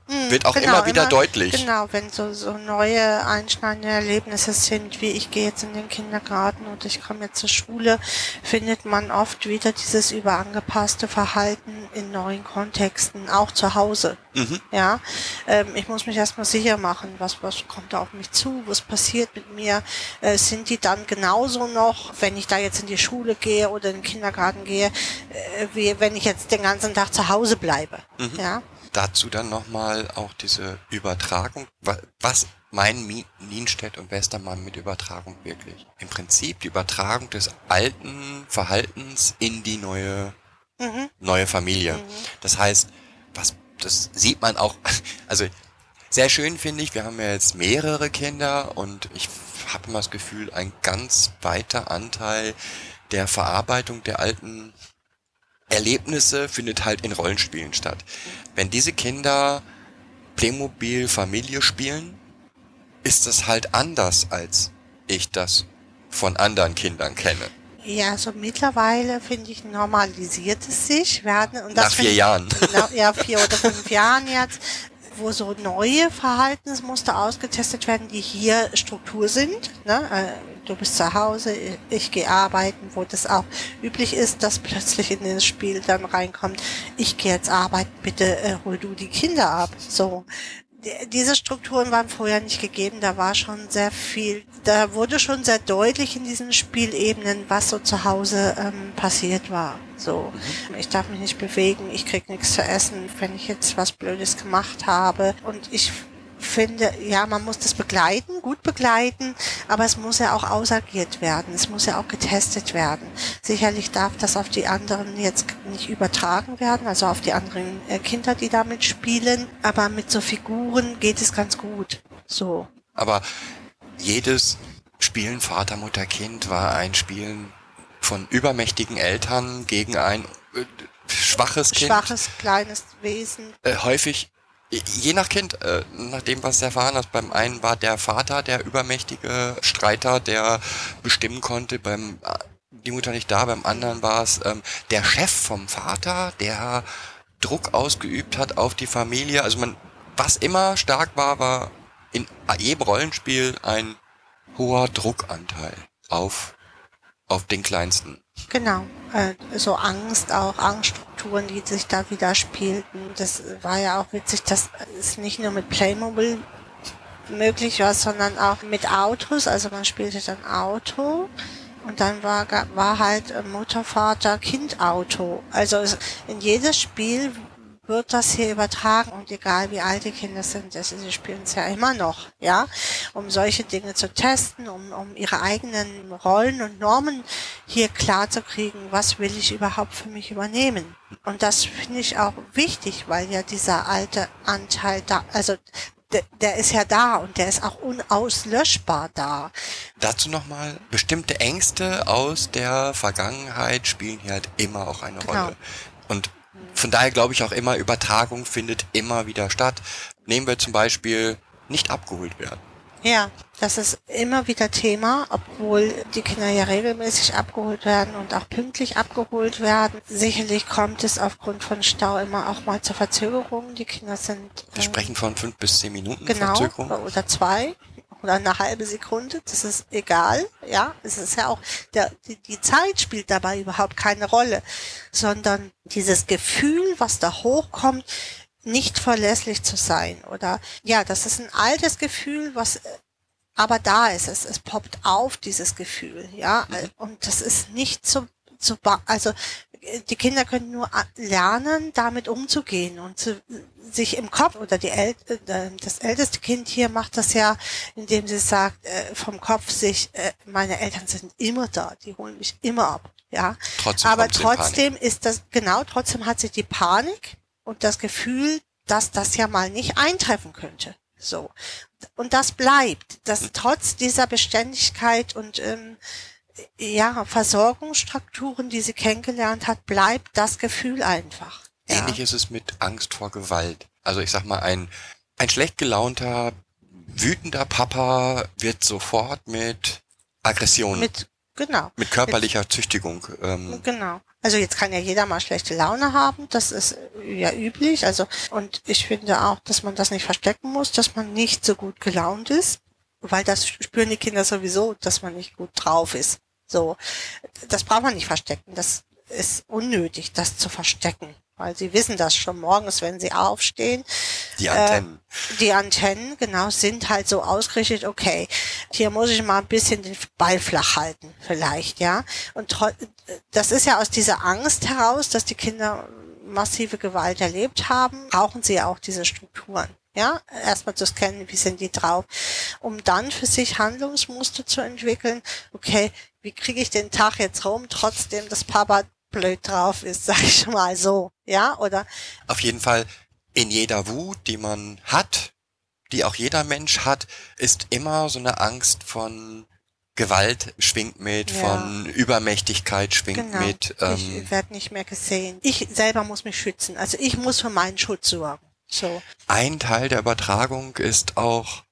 Mhm, wird auch immer wieder deutlich. Genau, wenn so, so neue einschneidende Erlebnisse sind, wie ich gehe jetzt in den Kindergarten und ich komme jetzt zur Schule, findet man oft wieder dieses überangepasste Verhalten in neuen Kontexten, auch zu Hause. Mhm. Ja, ähm, ich muss mich erstmal sicher machen, was, was kommt da auf mich zu, was passiert mit mir. Äh, sind die dann genauso noch, wenn ich da jetzt in die Schule gehe oder in den Kindergarten gehe, äh, wie wenn ich jetzt den ganzen Tag zu Hause bleibe? Ja. Dazu dann nochmal auch diese Übertragung. Wa- Was meinen Nienstedt und Westermann mit Übertragung wirklich? Im Prinzip die Übertragung des alten Verhaltens in die neue, Mhm. neue Familie. Das heißt, was, das sieht man auch, also sehr schön finde ich, wir haben ja jetzt mehrere Kinder und ich habe immer das Gefühl, ein ganz weiter Anteil der Verarbeitung der alten Erlebnisse findet halt in Rollenspielen statt. Wenn diese Kinder Playmobil Familie spielen, ist das halt anders, als ich das von anderen Kindern kenne. Ja, so mittlerweile finde ich normalisiert es sich. Wir hatten, und das Nach vier Jahren. Na, ja, vier oder fünf Jahren jetzt, wo so neue Verhaltensmuster ausgetestet werden, die hier Struktur sind. Ne? Du bist zu Hause, ich, gehe arbeiten, wo das auch üblich ist, dass plötzlich in das Spiel dann reinkommt, ich gehe jetzt arbeiten, bitte äh, hol du die Kinder ab. So. Die- Diese Strukturen waren vorher nicht gegeben, da war schon sehr viel, da wurde schon sehr deutlich in diesen Spielebenen, was so zu Hause ähm, passiert war. So, ich darf mich nicht bewegen, ich krieg nichts zu essen, wenn ich jetzt was Blödes gemacht habe. Und ich finde, ja, man muss das begleiten, gut begleiten, aber es muss ja auch ausagiert werden, es muss ja auch getestet werden. Sicherlich darf das auf die anderen jetzt nicht übertragen werden, also auf die anderen äh, Kinder, die damit spielen, aber mit so Figuren geht es ganz gut. So. Aber jedes Spielen Vater, Mutter, Kind war ein Spielen von übermächtigen Eltern gegen ein äh, schwaches Kind. Schwaches, kleines Wesen. Äh, häufig, je nach Kind, äh, nach dem, was du erfahren hast, beim einen war der Vater der übermächtige Streiter, der bestimmen konnte, beim äh, die Mutter nicht da, beim anderen war es ähm, der Chef vom Vater, der Druck ausgeübt hat auf die Familie. Also man, was immer stark war, war in jedem Rollenspiel ein hoher Druckanteil auf, auf den Kleinsten. Genau, äh, so Angst auch, Angststrukturen, die sich da widerspielten. Das war ja auch witzig, dass es nicht nur mit Playmobil möglich war, sondern auch mit Autos. Also man spielte dann Auto und dann war, war halt äh, Mutter, Vater, Kind Auto. Also in jedes Spiel wird das hier übertragen und egal wie alt die Kinder sind, das, sie spielen es ja immer noch, ja, um solche Dinge zu testen, um, um ihre eigenen Rollen und Normen hier klar zu kriegen, was will ich überhaupt für mich übernehmen. Und das finde ich auch wichtig, weil ja dieser alte Anteil da, also der, der ist ja da und der ist auch unauslöschbar da. Dazu nochmal, bestimmte Ängste aus der Vergangenheit spielen hier halt immer auch eine Genau. Rolle. Und von daher glaube ich auch immer, Übertragung findet immer wieder statt. Nehmen wir zum Beispiel nicht abgeholt werden. Ja, das ist immer wieder Thema, obwohl die Kinder ja regelmäßig abgeholt werden und auch pünktlich abgeholt werden. Sicherlich kommt es aufgrund von Stau immer auch mal zur Verzögerung. Die Kinder sind Wir äh, sprechen von fünf bis zehn Minuten genau Verzögerung. oder zwei oder eine halbe Sekunde. Das ist egal. Ja, es ist ja auch der, die, die Zeit spielt dabei überhaupt keine Rolle, sondern dieses Gefühl, was da hochkommt, nicht verlässlich zu sein oder ja, das ist ein altes Gefühl, was äh, aber da ist es, es poppt auf dieses Gefühl, ja, äh, und das ist nicht zu zu ba- also die Kinder können nur lernen, damit umzugehen und zu, sich im Kopf oder die El äh, das älteste Kind hier macht das ja, indem sie sagt äh, vom Kopf sich, äh, meine Eltern sind immer da, die holen mich immer ab, ja. Trotzdem Aber trotzdem ist das genau, trotzdem hat sie die Panik und das Gefühl, dass das ja mal nicht eintreffen könnte. So. Und das bleibt, dass trotz dieser Beständigkeit und ähm, ja, Versorgungsstrukturen, die sie kennengelernt hat, bleibt das Gefühl einfach. Ja. Ähnlich ist es mit Angst vor Gewalt. Also ich sag mal, ein, ein schlecht gelaunter, wütender Papa wird sofort mit Aggression, mit, Mit, genau. körperlicher Züchtigung. Ähm, Genau. Also jetzt kann ja jeder mal schlechte Laune haben, das ist ja üblich. Also und ich finde auch, dass man das nicht verstecken muss, dass man nicht so gut gelaunt ist, weil das spüren die Kinder sowieso, dass man nicht gut drauf ist. So, das braucht man nicht verstecken. Das ist unnötig, das zu verstecken, weil sie wissen das schon morgens, wenn sie aufstehen. die Antennen. Die Antennen, genau, sind halt so ausgerichtet, okay, hier muss ich mal ein bisschen den Ball flach halten, vielleicht, ja. Und das ist ja aus dieser Angst heraus, dass die Kinder massive Gewalt erlebt haben, brauchen sie ja auch diese Strukturen. Ja, erstmal zu scannen, wie sind die drauf, um dann für sich Handlungsmuster zu entwickeln. Okay, wie kriege ich den Tag jetzt rum, trotzdem, dass Papa blöd drauf ist, sag ich mal so. Ja, oder Auf jeden Fall in jeder Wut, die man hat, die auch jeder Mensch hat, ist immer so eine Angst von Gewalt schwingt mit, Ja. von Übermächtigkeit schwingt Genau. mit. Ähm, ich werde nicht mehr gesehen. Ich selber muss mich schützen. Also ich muss für meinen Schutz sorgen. So. ein Teil der Übertragung ist auch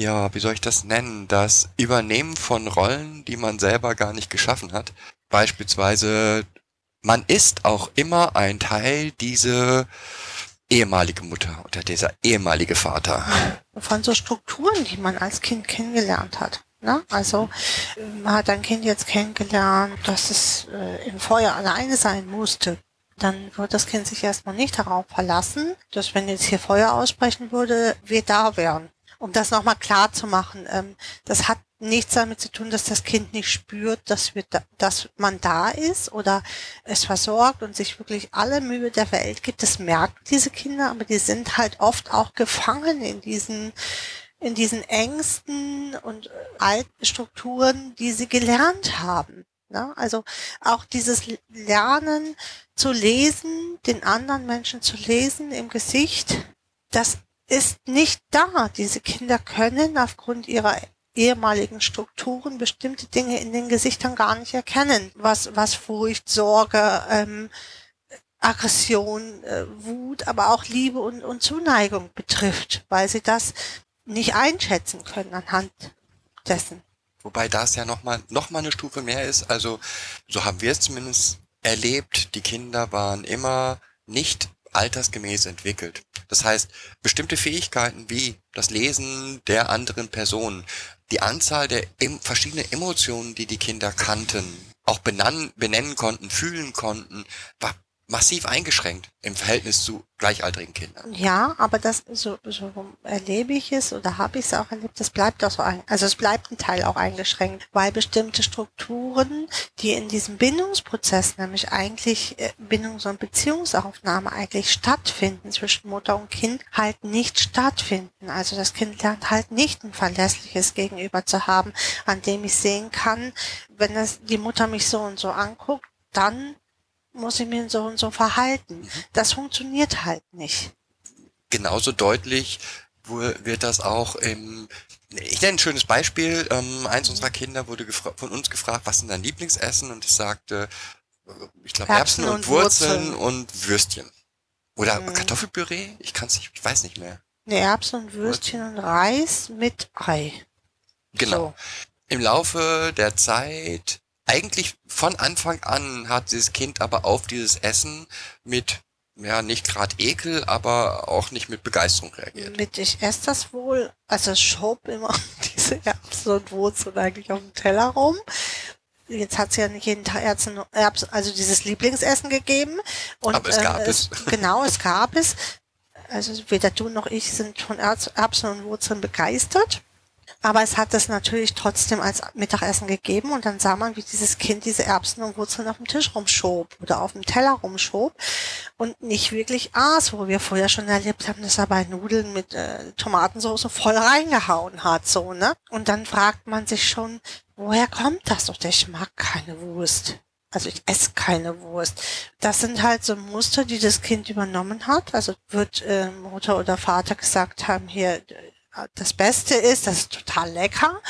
ja, wie soll ich das nennen? Das Übernehmen von Rollen, die man selber gar nicht geschaffen hat. Beispielsweise, man ist auch immer ein Teil diese ehemalige Mutter oder dieser ehemalige Vater. Von so Strukturen, die man als Kind kennengelernt hat. Ne? Also man hat ein Kind jetzt kennengelernt, dass es äh, im Feuer alleine sein musste. Dann wird das Kind sich erstmal nicht darauf verlassen, dass wenn jetzt hier Feuer ausbrechen würde, wir da wären. Um das nochmal klar zu machen, ähm, das hat nichts damit zu tun, dass das Kind nicht spürt, dass, wir da, dass man da ist oder es versorgt und sich wirklich alle Mühe der Welt gibt. Das merken diese Kinder, aber die sind halt oft auch gefangen in diesen in diesen Ängsten und alten Strukturen, die sie gelernt haben. Ne? Also auch dieses Lernen zu lesen, den anderen Menschen zu lesen im Gesicht, das ist nicht da. Diese Kinder können aufgrund ihrer ehemaligen Strukturen bestimmte Dinge in den Gesichtern gar nicht erkennen, was, was Furcht, Sorge, ähm, Aggression, äh, Wut, aber auch Liebe und, und Zuneigung betrifft, weil sie das nicht einschätzen können anhand dessen. Wobei das ja nochmal noch mal eine Stufe mehr ist. Also so haben wir es zumindest erlebt. Die Kinder waren immer nicht altersgemäß entwickelt. Das heißt, bestimmte Fähigkeiten wie das Lesen der anderen Person, die Anzahl der verschiedenen Emotionen, die die Kinder kannten, auch benennen konnten, fühlen konnten, war massiv eingeschränkt im Verhältnis zu gleichaltrigen Kindern. Ja, aber das so, so erlebe ich es oder habe ich es auch erlebt, das bleibt auch so ein, also es bleibt ein Teil auch eingeschränkt, weil bestimmte Strukturen, die in diesem Bindungsprozess, nämlich eigentlich äh, Bindungs- und Beziehungsaufnahme eigentlich stattfinden zwischen Mutter und Kind, halt nicht stattfinden. Also das Kind lernt halt nicht ein verlässliches Gegenüber zu haben, an dem ich sehen kann, wenn das die Mutter mich so und so anguckt, dann muss ich mir so und so verhalten. Mhm. Das funktioniert halt nicht. Genauso deutlich wird das auch im ich nenne ein schönes Beispiel. Ähm, eins mhm. unserer Kinder wurde von uns gefragt, was sind dein Lieblingsessen? Und ich sagte, äh, ich glaube Erbsen, Erbsen, und, und Wurzeln, und Würstchen. Oder mhm. Kartoffelpüree? Ich kann es nicht, ich weiß nicht mehr. Ne, Erbsen und Würstchen und Reis mit Ei. Genau. So. Im Laufe der Zeit eigentlich von Anfang an hat dieses Kind aber auf dieses Essen mit ja, nicht gerade Ekel, aber auch nicht mit Begeisterung reagiert. Mit ich esse das wohl, also schob immer diese Erbsen und Wurzeln eigentlich auf dem Teller rum. Jetzt hat sie ja nicht jeden Tag Erbsen, Erbsen, also dieses Lieblingsessen gegeben. Und, aber es gab äh, es. Genau, es gab es. Also weder du noch ich sind von Erbsen und Wurzeln begeistert. Aber es hat es natürlich trotzdem als Mittagessen gegeben und dann sah man, wie dieses Kind diese Erbsen und Wurzeln auf dem Tisch rumschob oder auf dem Teller rumschob und nicht wirklich aß, wo wir vorher schon erlebt haben, dass er bei Nudeln mit äh, Tomatensauce voll reingehauen hat, so, ne? Und dann fragt man sich schon, woher kommt das? Und ich mag keine Wurst. Also ich esse keine Wurst. Das sind halt so Muster, die das Kind übernommen hat. Also wird äh, Mutter oder Vater gesagt haben, hier, das Beste ist, das ist total lecker.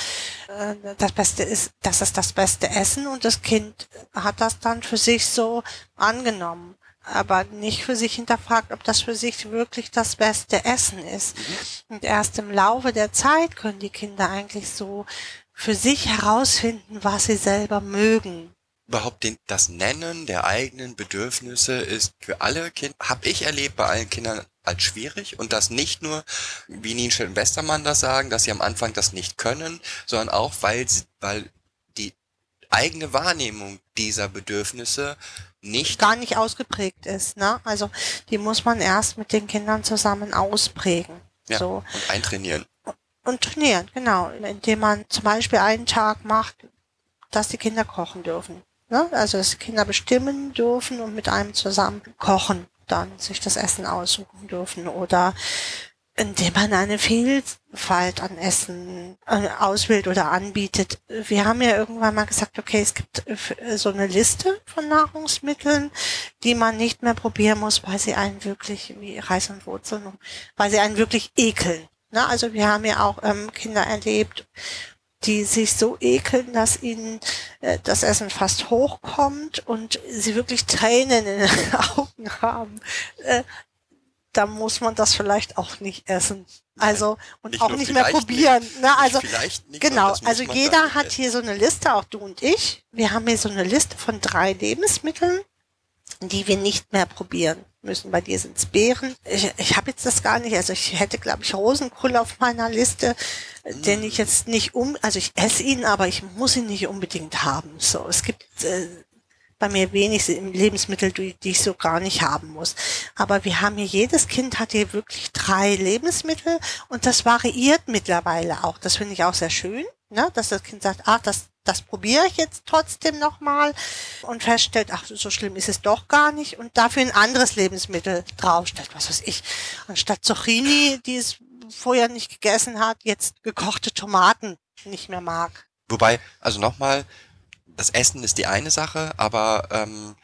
Äh, das Beste ist, das ist das beste Essen und das Kind hat das dann für sich so angenommen, aber nicht für sich hinterfragt, ob das für sich wirklich das beste Essen ist. Mhm. Und erst im Laufe der Zeit können die Kinder eigentlich so für sich herausfinden, was sie selber mögen überhaupt den, das Nennen der eigenen Bedürfnisse ist für alle Kinder, habe ich erlebt bei allen Kindern als schwierig und das nicht nur, wie Nienstedt und Westermann das sagen, dass sie am Anfang das nicht können, sondern auch, weil, weil die eigene Wahrnehmung dieser Bedürfnisse nicht gar nicht ausgeprägt ist. Ne? Also die muss man erst mit den Kindern zusammen ausprägen. Ja, so. Und eintrainieren. Und trainieren, genau. Indem man zum Beispiel einen Tag macht, dass die Kinder kochen dürfen. Ne? Also dass Kinder bestimmen dürfen und mit einem zusammen kochen, dann sich das Essen aussuchen dürfen oder indem man eine Vielfalt an Essen äh, auswählt oder anbietet. Wir haben ja irgendwann mal gesagt, okay, es gibt äh, so eine Liste von Nahrungsmitteln, die man nicht mehr probieren muss, weil sie einen wirklich, wie Reis und Wurzeln, weil sie einen wirklich ekeln. Na, also wir haben ja auch ähm, Kinder erlebt die sich so ekeln, dass ihnen äh, das Essen fast hochkommt und sie wirklich Tränen in den Augen haben. Äh, da muss man das vielleicht auch nicht essen. Also und Nicht auch nicht mehr probieren. Ne? Also Vielleicht nicht, genau, also jeder hat hier so eine Liste, auch du und ich. Wir haben hier so eine Liste von drei Lebensmitteln, die wir nicht mehr probieren müssen. Bei dir sind es Beeren. Ich, ich habe jetzt das gar nicht. Also ich hätte, glaube ich, Rosenkohl auf meiner Liste, den ich jetzt nicht um, also ich esse ihn, aber ich muss ihn nicht unbedingt haben. So, es gibt äh, bei mir wenig Lebensmittel, die, die ich so gar nicht haben muss. Aber wir haben hier, jedes Kind hat hier wirklich drei Lebensmittel und das variiert mittlerweile auch. Das finde ich auch sehr schön, ne? dass das Kind sagt, ach, das, das probiere ich jetzt trotzdem nochmal und feststellt, ach, so schlimm ist es doch gar nicht und dafür ein anderes Lebensmittel draufstellt, was weiß ich. Anstatt Zucchini, die es vorher nicht gegessen hat, jetzt gekochte Tomaten nicht mehr mag. Wobei, also nochmal, das Essen ist die eine Sache, aber ähm,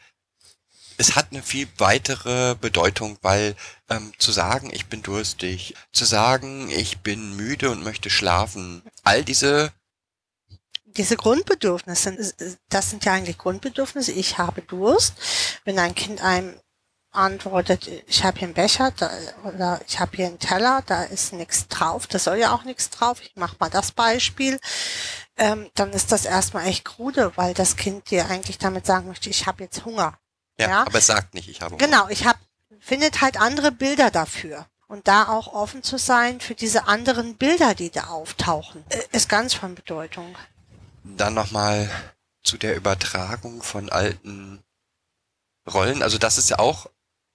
es hat eine viel weitere Bedeutung, weil ähm, zu sagen, ich bin durstig, zu sagen, ich bin müde und möchte schlafen, all diese, diese Grundbedürfnisse, das sind ja eigentlich Grundbedürfnisse. Ich habe Durst. Wenn ein Kind einem antwortet, ich habe hier einen Becher da, oder ich habe hier einen Teller, da ist nichts drauf, da soll ja auch nichts drauf. Ich mache mal das Beispiel. Ähm, dann ist das erstmal echt krude, weil das Kind dir eigentlich damit sagen möchte, ich habe jetzt Hunger. ja, Ja. aber es sagt nicht, ich habe Hunger. Genau, ich habe findet halt andere Bilder dafür. Und da auch offen zu sein für diese anderen Bilder, die da auftauchen, äh, ist ganz von Bedeutung. Dann nochmal zu der Übertragung von alten Rollen. Also das ist ja auch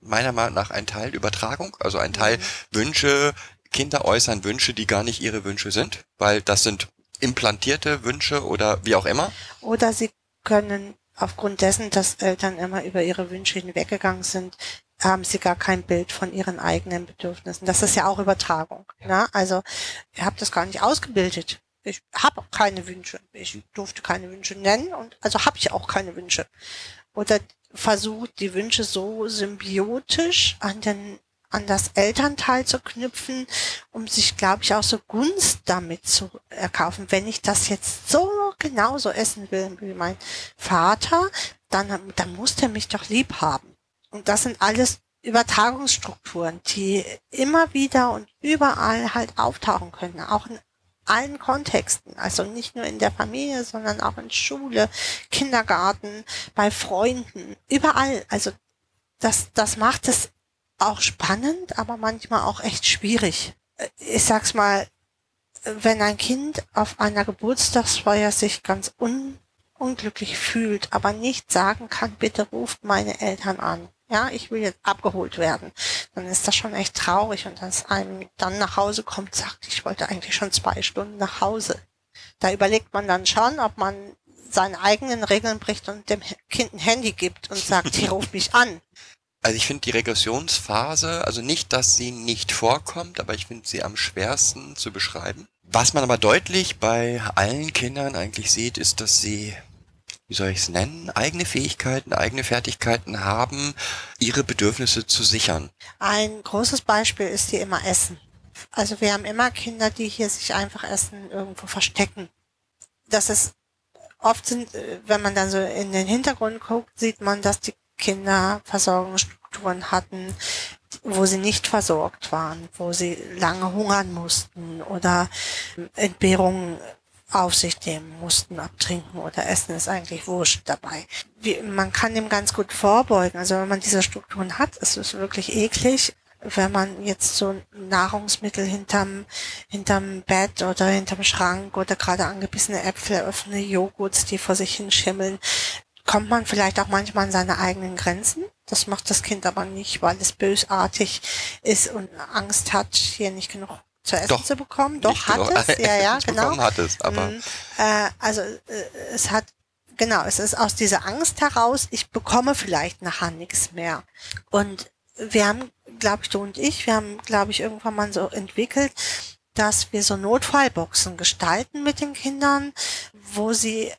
meiner Meinung nach ein Teil Übertragung, also ein Teil Mhm. Wünsche, Kinder äußern Wünsche, die gar nicht ihre Wünsche sind, weil das sind implantierte Wünsche oder wie auch immer. Oder sie können aufgrund dessen, dass Eltern immer über ihre Wünsche hinweggegangen sind, haben sie gar kein Bild von ihren eigenen Bedürfnissen. Das ist ja auch Übertragung. Ne? Also ihr habt das gar nicht ausgebildet. Ich habe auch keine Wünsche. Ich durfte keine Wünsche nennen und also habe ich auch keine Wünsche. Oder versucht die Wünsche so symbiotisch an den an das Elternteil zu knüpfen, um sich, glaube ich, auch so Gunst damit zu erkaufen. Wenn ich das jetzt so genauso essen will wie mein Vater, dann, dann muss der mich doch lieb haben. Und das sind alles Übertragungsstrukturen, die immer wieder und überall halt auftauchen können, auch in allen Kontexten, also nicht nur in der Familie, sondern auch in Schule, Kindergarten, bei Freunden, überall. Also das, das macht es auch spannend, aber manchmal auch echt schwierig. Ich sag's mal, wenn ein Kind auf einer Geburtstagsfeier sich ganz un unglücklich fühlt, aber nicht sagen kann, bitte ruft meine Eltern an. Ja, ich will jetzt abgeholt werden. Dann ist das schon echt traurig und dass einem dann nach Hause kommt, sagt, ich wollte eigentlich schon zwei Stunden nach Hause. Da überlegt man dann schon, ob man seine eigenen Regeln bricht und dem Kind ein Handy gibt und sagt, hier ruf mich an. Also ich finde die Regressionsphase, also nicht, dass sie nicht vorkommt, aber ich finde sie am schwersten zu beschreiben. Was man aber deutlich bei allen Kindern eigentlich sieht, ist, dass sie, wie soll ich es nennen, eigene Fähigkeiten, eigene Fertigkeiten haben, ihre Bedürfnisse zu sichern. Ein großes Beispiel ist hier immer Essen. Also wir haben immer Kinder, die hier sich einfach Essen irgendwo verstecken. Das ist oft sind, äh, wenn man dann so in den Hintergrund guckt, sieht man, dass die Kinder Versorgungsstrukturen hatten, wo sie nicht versorgt waren, wo sie lange hungern mussten oder Entbehrungen auf sich nehmen mussten, abtrinken oder essen ist eigentlich wurscht dabei. Wie, man kann dem ganz gut vorbeugen. Also wenn man diese Strukturen hat, ist es wirklich eklig, wenn man jetzt so Nahrungsmittel hinterm, hinterm Bett oder hinterm Schrank oder gerade angebissene Äpfel, offene Joghurts, die vor sich hinschimmeln, kommt man vielleicht auch manchmal an seine eigenen Grenzen. Das macht das Kind aber nicht, weil es bösartig ist und Angst hat, hier nicht genug zu essen Doch. zu bekommen. Doch, hat genug es, ja, ja, genau. hat es, aber Mhm. Äh, also äh, es hat, genau, es ist aus dieser Angst heraus, ich bekomme vielleicht nachher nichts mehr. Und wir haben, glaube ich, du und ich, wir haben, glaube ich, irgendwann mal so entwickelt, dass wir so Notfallboxen gestalten mit den Kindern, wo sie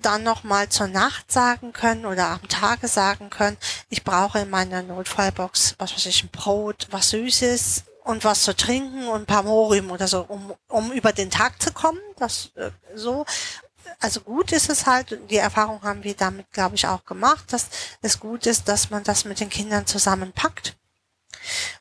dann noch mal zur Nacht sagen können oder am Tage sagen können, ich brauche in meiner Notfallbox, was weiß ich, ein Brot, was Süßes und was zu trinken und ein paar Morium oder so, um, um über den Tag zu kommen. Das äh, so. Also gut ist es halt, die Erfahrung haben wir damit, glaube ich, auch gemacht, dass es gut ist, dass man das mit den Kindern zusammenpackt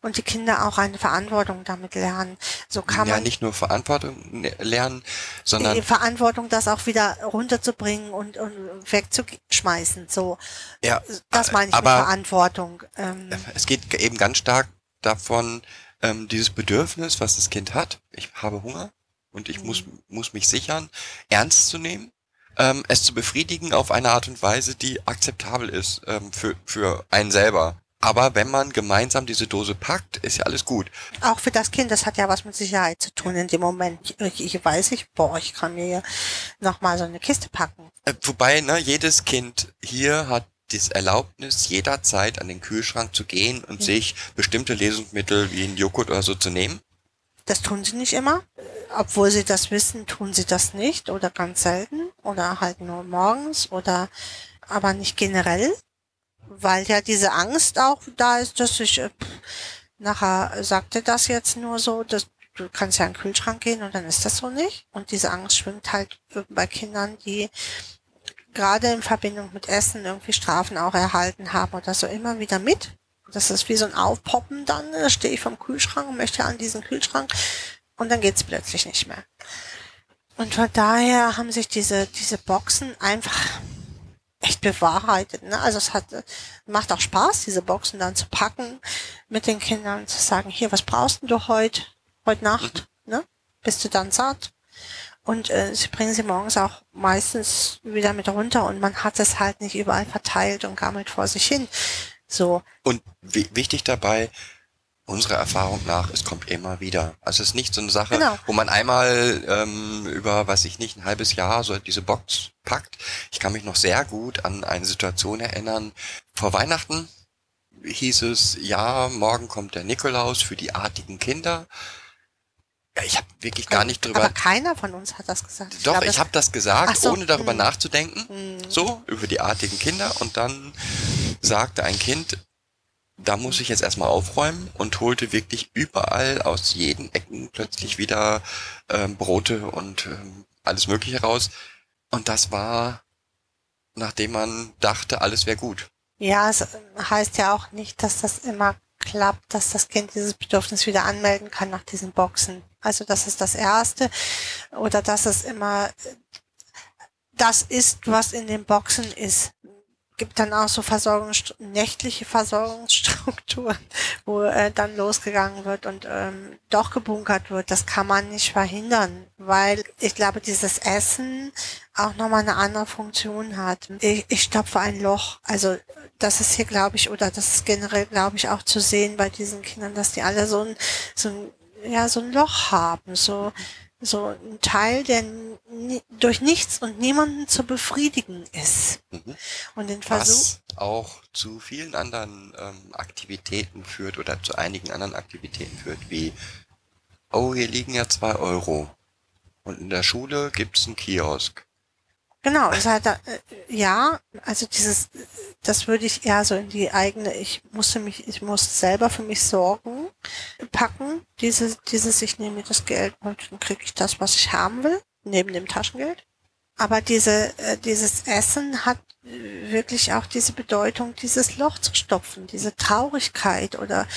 und die Kinder auch eine Verantwortung damit lernen. So kann ja, man nicht nur Verantwortung ne- lernen, sondern die Verantwortung, das auch wieder runterzubringen und, und wegzuschmeißen. So, ja, das meine ich aber mit Verantwortung. Ähm, es geht eben ganz stark davon, ähm, dieses Bedürfnis, was das Kind hat, ich habe Hunger und ich muss, muss mich sichern, ernst zu nehmen, ähm, es zu befriedigen auf eine Art und Weise, die akzeptabel ist ähm, für, für einen selber. Aber wenn man gemeinsam diese Dose packt, ist ja alles gut. auch für das Kind, das hat ja was mit Sicherheit zu tun in dem Moment. Ich, ich weiß ich, boah, ich kann mir hier nochmal so eine Kiste packen. Äh, wobei, ne, jedes Kind hier hat das Erlaubnis, jederzeit an den Kühlschrank zu gehen und sich bestimmte Lesungsmittel wie ein Joghurt oder so zu nehmen. Das tun sie nicht immer. Obwohl sie das wissen, tun sie das nicht oder ganz selten oder halt nur morgens oder aber nicht generell, weil ja diese Angst auch da ist, dass ich äh, pff, nachher sagte das jetzt nur so, dass du kannst ja in den Kühlschrank gehen und dann ist das so nicht. Und diese Angst schwingt halt äh, bei Kindern, die gerade in Verbindung mit Essen irgendwie Strafen auch erhalten haben oder so immer wieder mit. Das ist wie so ein Aufpoppen dann. Da stehe ich vom Kühlschrank und möchte an diesen Kühlschrank und dann geht's plötzlich nicht mehr. Und von daher haben sich diese, diese Boxen einfach echt bewahrheitet. Ne? Also es hat, macht auch Spaß, diese Boxen dann zu packen mit den Kindern und zu sagen, hier, was brauchst du heute, heute Nacht? Ne? Bist du dann satt? Und äh, sie bringen sie morgens auch meistens wieder mit runter und man hat es halt nicht überall verteilt und gammelt vor sich hin. So, Und wi- wichtig dabei, unserer Erfahrung nach, es kommt immer wieder. Also es ist nicht so eine Sache, Genau. wo man einmal ähm, über, weiß ich nicht, ein halbes Jahr so diese Box packt. Ich kann mich noch sehr gut an eine Situation erinnern. Vor Weihnachten hieß es, ja, morgen kommt der Nikolaus für die artigen Kinder. Ja, ich habe wirklich gar nicht drüber aber keiner von uns hat das gesagt. Doch, glaube, ich habe das gesagt, so, ohne darüber hm. nachzudenken. So, über die artigen Kinder. Und dann sagte ein Kind, da muss ich jetzt erstmal aufräumen und holte wirklich überall aus jeden Ecken plötzlich wieder ähm, Brote und ähm, alles Mögliche raus. Und das war, nachdem man dachte, alles wäre gut. Ja, es heißt ja auch nicht, dass das immer klappt, dass das Kind dieses Bedürfnis wieder anmelden kann nach diesen Boxen. Also das ist das Erste. Oder dass es immer das ist, was in den Boxen ist. Gibt dann auch so Versorgungs nächtliche Versorgungsstrukturen, wo äh, dann losgegangen wird und ähm, doch gebunkert wird. Das kann man nicht verhindern, weil ich glaube, dieses Essen auch nochmal eine andere Funktion hat. Ich, ich stopfe ein Loch. Also das ist hier, glaube ich, oder das ist generell, glaube ich, auch zu sehen bei diesen Kindern, dass die alle so ein, so ein, ja, so ein Loch haben. So, so ein Teil, der durch nichts und niemanden zu befriedigen ist. Mhm. Und den Versuch, Was auch zu vielen anderen ähm, Aktivitäten führt oder zu einigen anderen Aktivitäten führt, wie, oh, hier liegen ja zwei Euro. Und in der Schule gibt's einen Kiosk. Genau, es hat, äh, ja, also dieses, das würde ich eher so in die eigene, ich musste mich, ich muss selber für mich sorgen, packen, dieses, dieses, ich nehme mir das Geld und dann kriege ich das, was ich haben will, neben dem Taschengeld. Aber diese, äh, dieses Essen hat äh, wirklich auch diese Bedeutung, dieses Loch zu stopfen, diese Traurigkeit oder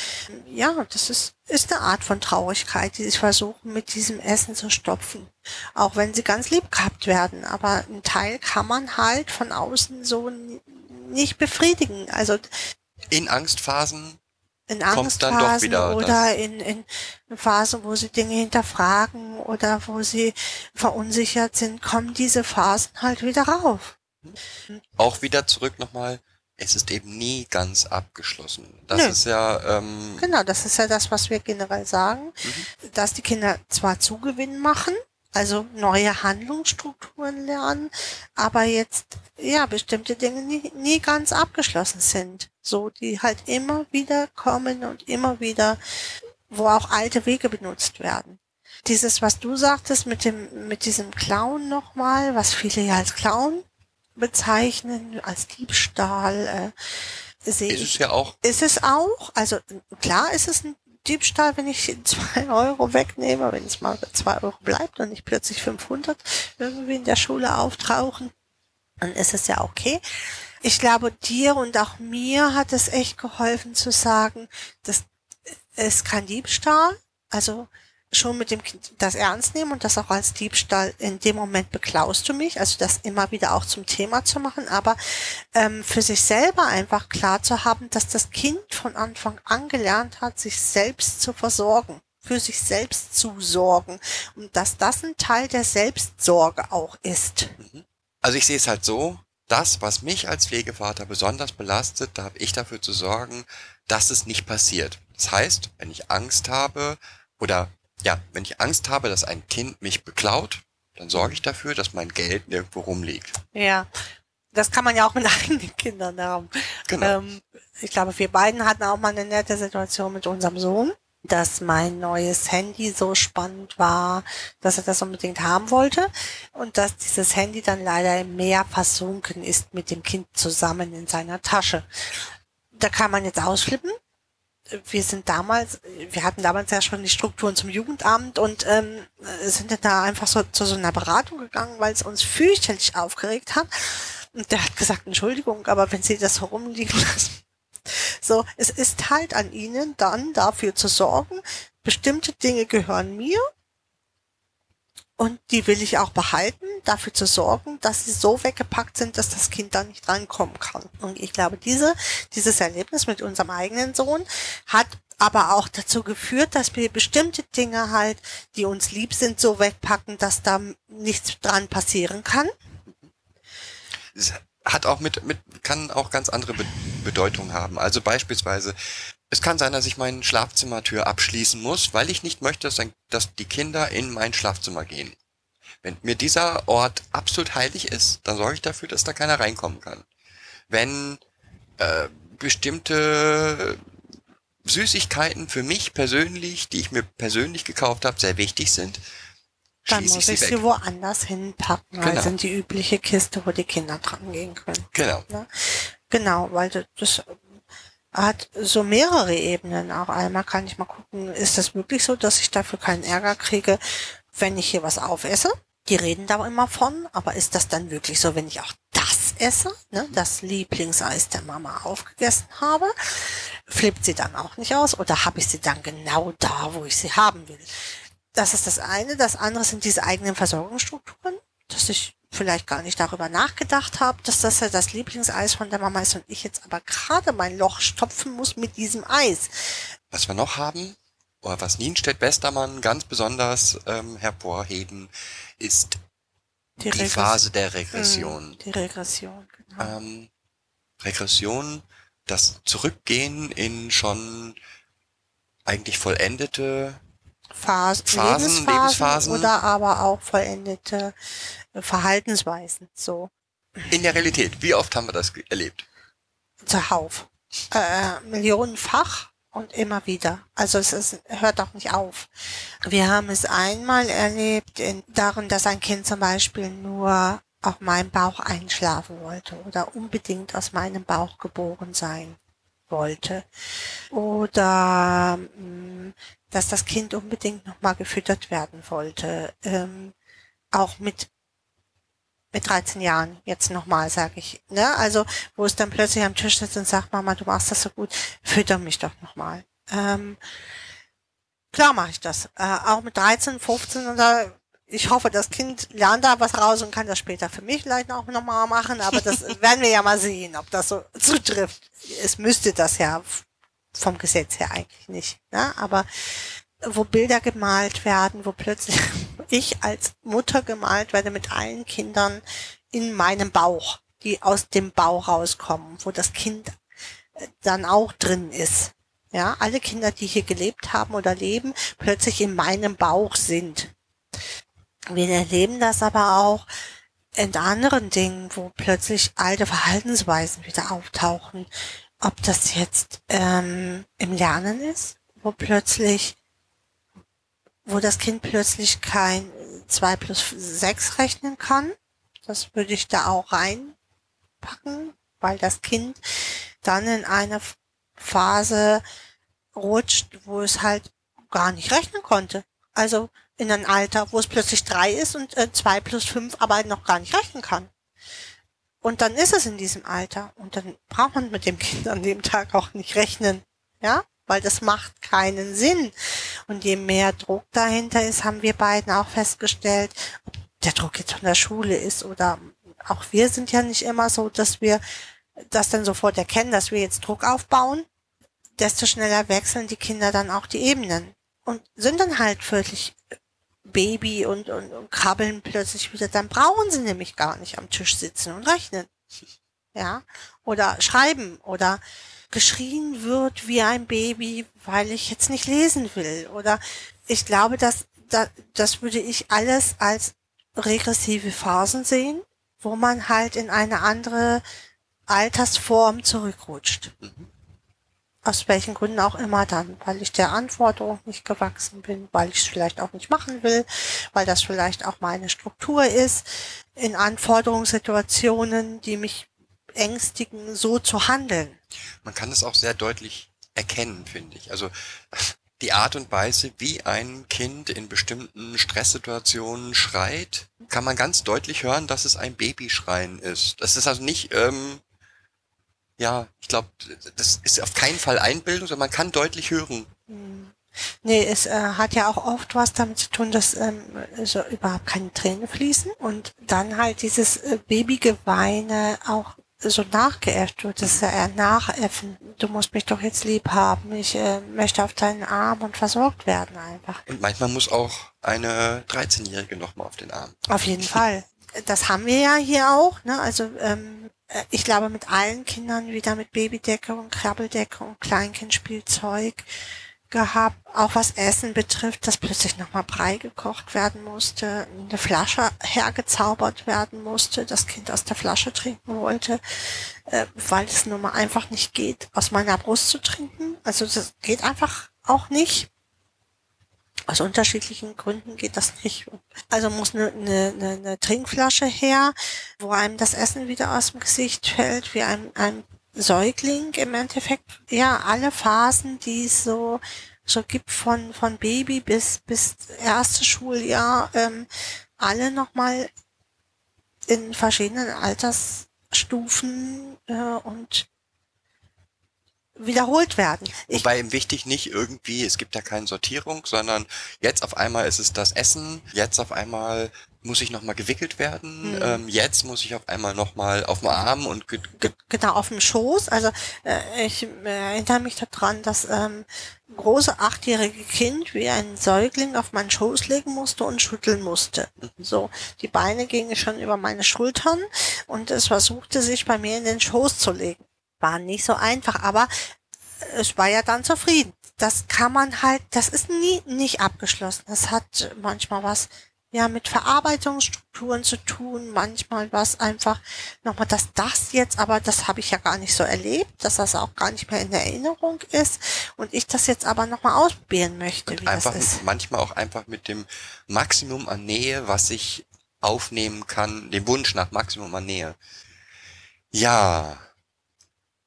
ja, das ist, ist eine Art von Traurigkeit, die sie versuchen mit diesem Essen zu stopfen. Auch wenn sie ganz lieb gehabt werden. Aber ein Teil kann man halt von außen so nicht befriedigen. Also In Angstphasen in Angstphasen wieder oder in, in Phasen, wo sie Dinge hinterfragen oder wo sie verunsichert sind, kommen diese Phasen halt wieder rauf. auch wieder zurück nochmal, es ist eben nie ganz abgeschlossen. Das Nö. ist ja, ähm, Genau, das ist ja das, was wir generell sagen, dass die Kinder zwar Zugewinn machen, also neue Handlungsstrukturen lernen, aber jetzt ja bestimmte Dinge nie, nie ganz abgeschlossen sind. So, die halt immer wieder kommen und immer wieder, wo auch alte Wege benutzt werden. Dieses, was du sagtest mit dem, mit diesem Clown nochmal, was viele ja als Clown bezeichnen, als Diebstahl, äh, sehe ist ich es ja auch, ist es auch. Also klar ist es ein Diebstahl, wenn ich zwei Euro wegnehme, wenn es mal zwei Euro bleibt und nicht plötzlich 500 irgendwie in der Schule auftauchen, dann ist es ja okay. Ich glaube, dir und auch mir hat es echt geholfen zu sagen, dass ist kein Diebstahl. Also schon mit dem Kind das ernst nehmen und das auch als Diebstahl in dem Moment beklaust du mich, also das immer wieder auch zum Thema zu machen, aber ähm, für sich selber einfach klar zu haben, dass das Kind von Anfang an gelernt hat, sich selbst zu versorgen, für sich selbst zu sorgen und dass das ein Teil der Selbstsorge auch ist. Also ich sehe es halt so, das, was mich als Pflegevater besonders belastet, da habe ich dafür zu sorgen, dass es nicht passiert. Das heißt, wenn ich Angst habe oder ja, wenn ich Angst habe, dass ein Kind mich beklaut, dann sorge ich dafür, dass mein Geld nirgendwo rumliegt. Ja, das kann man ja auch mit eigenen Kindern haben. Genau. Ähm, ich glaube, wir beiden hatten auch mal eine nette Situation mit unserem Sohn, dass mein neues Handy so spannend war, dass er das unbedingt haben wollte und dass dieses Handy dann leider im Meer versunken ist mit dem Kind zusammen in seiner Tasche. Da kann man jetzt ausflippen. Wir sind damals, wir hatten damals ja schon die Strukturen zum Jugendamt und ähm, sind dann da einfach so zu so einer Beratung gegangen, weil es uns fürchterlich aufgeregt hat. Und der hat gesagt, Entschuldigung, aber wenn Sie das herumliegen lassen. So, es ist halt an Ihnen dann dafür zu sorgen, bestimmte Dinge gehören mir und die will ich auch behalten, dafür zu sorgen, dass sie so weggepackt sind, dass das Kind da nicht reinkommen kann. Und ich glaube, diese, dieses Erlebnis mit unserem eigenen Sohn hat aber auch dazu geführt, dass wir bestimmte Dinge halt, die uns lieb sind, so wegpacken, dass da nichts dran passieren kann. Es hat auch mit, mit kann auch ganz andere Be Bedeutung haben. Also beispielsweise, es kann sein, dass ich meine Schlafzimmertür abschließen muss, weil ich nicht möchte, dass, die Kinder in mein Schlafzimmer gehen. Wenn mir dieser Ort absolut heilig ist, dann sorge ich dafür, dass da keiner reinkommen kann. Wenn äh, bestimmte Süßigkeiten für mich persönlich, die ich mir persönlich gekauft habe, sehr wichtig sind, Dann muss ich ich sie weg. woanders hinpacken, weil Genau. sind die übliche Kiste, wo die Kinder dran gehen können. Genau. Ne? Genau, weil das hat so mehrere Ebenen. Auch einmal kann ich mal gucken, ist das wirklich so, dass ich dafür keinen Ärger kriege, wenn ich hier was aufesse? Die reden da immer von, aber ist das dann wirklich so, wenn ich auch das esse, ne, das Lieblingseis der Mama aufgegessen habe, flippt sie dann auch nicht aus oder habe ich sie dann genau da, wo ich sie haben will? Das ist das eine. Das andere sind diese eigenen Versorgungsstrukturen, dass ich vielleicht gar nicht darüber nachgedacht habe, dass das ja das Lieblingseis von der Mama ist und ich jetzt aber gerade mein Loch stopfen muss mit diesem Eis. Was wir noch haben, oder was Nienstedt-Westermann ganz besonders ähm, hervorheben, ist die, Regress- Phase der Regression. Mm, Die Regression, genau. Ähm, Regression, das Zurückgehen in schon eigentlich vollendete Phas Phasen, Lebensphasen Lebensphasen. oder aber auch vollendete Verhaltensweisen, so in der Realität. Wie oft haben wir das erlebt? zuhauf. Äh, millionenfach und immer wieder. Also es ist, hört auch nicht auf. Wir haben es einmal erlebt in, darin, dass ein Kind zum Beispiel nur auf meinem Bauch einschlafen wollte oder unbedingt aus meinem Bauch geboren sein wollte. Oder mh, dass das Kind unbedingt nochmal gefüttert werden wollte. Ähm, auch mit mit 13 Jahren jetzt nochmal, sage ich. Ne? Also, wo es dann plötzlich am Tisch sitzt und sagt, Mama, du machst das so gut, fütter mich doch nochmal. Ähm, klar mache ich das. Äh, auch mit 13, 15 oder ich hoffe, das Kind lernt da was raus und kann das später für mich vielleicht auch nochmal machen, aber das werden wir ja mal sehen, ob das so zutrifft. Es müsste das ja vom Gesetz her eigentlich nicht. Ne? Aber wo Bilder gemalt werden, wo plötzlich ich als Mutter gemalt werde mit allen Kindern in meinem Bauch, die aus dem Bauch rauskommen, wo das Kind äh, dann auch drin ist. Ja, alle Kinder, die hier gelebt haben oder leben, plötzlich in meinem Bauch sind. Wir erleben das aber auch in anderen Dingen, wo plötzlich alte Verhaltensweisen wieder auftauchen. Ob das jetzt ähm, im Lernen ist, wo plötzlich wo das Kind plötzlich kein 2 plus 6 rechnen kann. Das würde ich da auch reinpacken, weil das Kind dann in eine Phase rutscht, wo es halt gar nicht rechnen konnte. Also in ein Alter, wo es plötzlich drei ist und äh, zwei plus fünf aber noch gar nicht rechnen kann. Und dann ist es in diesem Alter und dann braucht man mit dem Kind an dem Tag auch nicht rechnen. Ja, weil das macht keinen Sinn. Und je mehr Druck dahinter ist, haben wir beiden auch festgestellt, ob der Druck jetzt von der Schule ist oder auch wir sind ja nicht immer so, dass wir das dann sofort erkennen, dass wir jetzt Druck aufbauen. Desto schneller wechseln die Kinder dann auch die Ebenen und sind dann halt völlig Baby und, und, und krabbeln plötzlich wieder. Dann brauchen sie nämlich gar nicht am Tisch sitzen und rechnen. Ja, oder schreiben oder geschrien wird wie ein Baby, weil ich jetzt nicht lesen will. Oder ich glaube, dass, das würde ich alles als regressive Phasen sehen, wo man halt in eine andere Altersform zurückrutscht. Mhm. Aus welchen Gründen auch immer dann, weil ich der Anforderung nicht gewachsen bin, weil ich es vielleicht auch nicht machen will, weil das vielleicht auch meine Struktur ist, in Anforderungssituationen, die mich ängstigen, so zu handeln. Man kann es auch sehr deutlich erkennen, finde ich. Also die Art und Weise, wie ein Kind in bestimmten Stresssituationen schreit, kann man ganz deutlich hören, dass es ein Babyschreien ist. Das ist also nicht, ähm, ja, ich glaube, das ist auf keinen Fall Einbildung, sondern man kann deutlich hören. Nee, es äh, hat ja auch oft was damit zu tun, dass ähm, so überhaupt keine Tränen fließen und dann halt dieses äh, Babygeweine auch so nachgeäfft wird. Das ist ja eher Nachäffen. Du musst mich doch jetzt lieb haben. Ich äh, möchte auf deinen Arm und versorgt werden einfach. Und manchmal muss auch eine 13-Jährige nochmal auf den Arm. Auf jeden Fall. Das haben wir ja hier auch. Ne? Also ähm, äh, ich glaube mit allen Kindern wieder mit Babydecke und Krabbeldecke und Kleinkindspielzeug gehabt, auch was Essen betrifft, dass plötzlich nochmal Brei gekocht werden musste, eine Flasche hergezaubert werden musste, das Kind aus der Flasche trinken wollte, äh, weil es nun mal einfach nicht geht, aus meiner Brust zu trinken. Also das geht einfach auch nicht. Aus unterschiedlichen Gründen geht das nicht. Also muss eine, eine, eine, Trinkflasche her, wo einem das Essen wieder aus dem Gesicht fällt, wie einem, einem Säugling im Endeffekt. Ja, alle Phasen, die es so so gibt von von Baby bis bis erste Schuljahr, ähm, alle nochmal in verschiedenen Altersstufen äh, und wiederholt werden. Ich, Wobei wichtig nicht irgendwie, es gibt ja keine Sortierung, sondern jetzt auf einmal ist es das Essen, jetzt auf einmal muss ich nochmal gewickelt werden, Mhm. ähm, jetzt muss ich auf einmal nochmal auf dem Arm und ge ge genau auf dem Schoß. Also äh, ich äh, erinnere mich daran, dass ähm, große achtjährige Kind wie ein Säugling auf meinen Schoß legen musste und schütteln musste. So, die Beine gingen schon über meine Schultern und es versuchte sich bei mir in den Schoß zu legen. War nicht so einfach, aber es war ja dann zufrieden. Das kann man halt, das ist nie nicht abgeschlossen. Das hat manchmal was ja mit Verarbeitungsstrukturen zu tun, manchmal was einfach nochmal, dass das jetzt, aber das habe ich ja gar nicht so erlebt, dass das auch gar nicht mehr in der Erinnerung ist und ich das jetzt aber nochmal ausprobieren möchte, wie einfach das ist. manchmal auch einfach mit dem Maximum an Nähe, was ich aufnehmen kann, dem Wunsch nach Maximum an Nähe. Ja,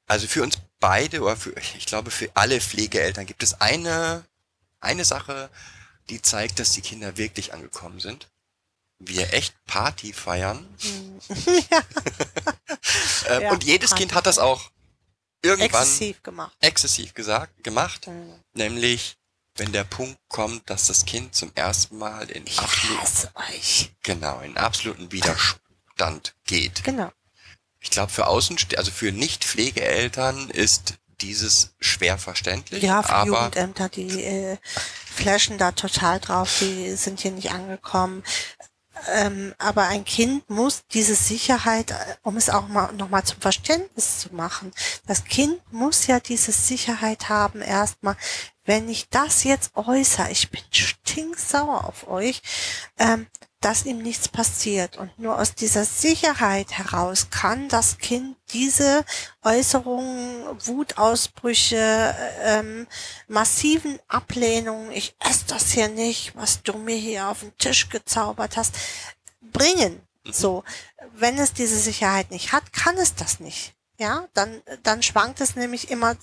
also für uns beide oder für, ich glaube für alle Pflegeeltern gibt es eine eine Sache, die zeigt, dass die Kinder wirklich angekommen sind. Wir echt Party feiern. Ähm, Ja, und jedes Party Kind hat das auch irgendwann Exzessiv gemacht. exzessiv gesagt, gemacht. Mhm. Nämlich, wenn der Punkt kommt, dass das Kind zum ersten Mal in Ich absolut, hasse euch. genau, in absoluten Widerstand geht. Genau. Ich glaube, für Außenste also für Nicht-Pflegeeltern ist dieses schwer verständlich, Ja, für aber Jugendämter, die äh, flashen da total drauf, die sind hier nicht angekommen. Ähm, aber ein Kind muss diese Sicherheit, äh, um es auch mal nochmal zum Verständnis zu machen, das Kind muss ja diese Sicherheit haben, erstmal, wenn ich das jetzt äußere, ich bin stinksauer auf euch, ähm, dass ihm nichts passiert. Und nur aus dieser Sicherheit heraus kann das Kind diese Äußerungen, Wutausbrüche, ähm, massiven Ablehnungen, ich esse das hier nicht, was du mir hier auf den Tisch gezaubert hast, bringen. So, wenn es diese Sicherheit nicht hat, kann es das nicht. Ja, dann, dann schwankt es nämlich immer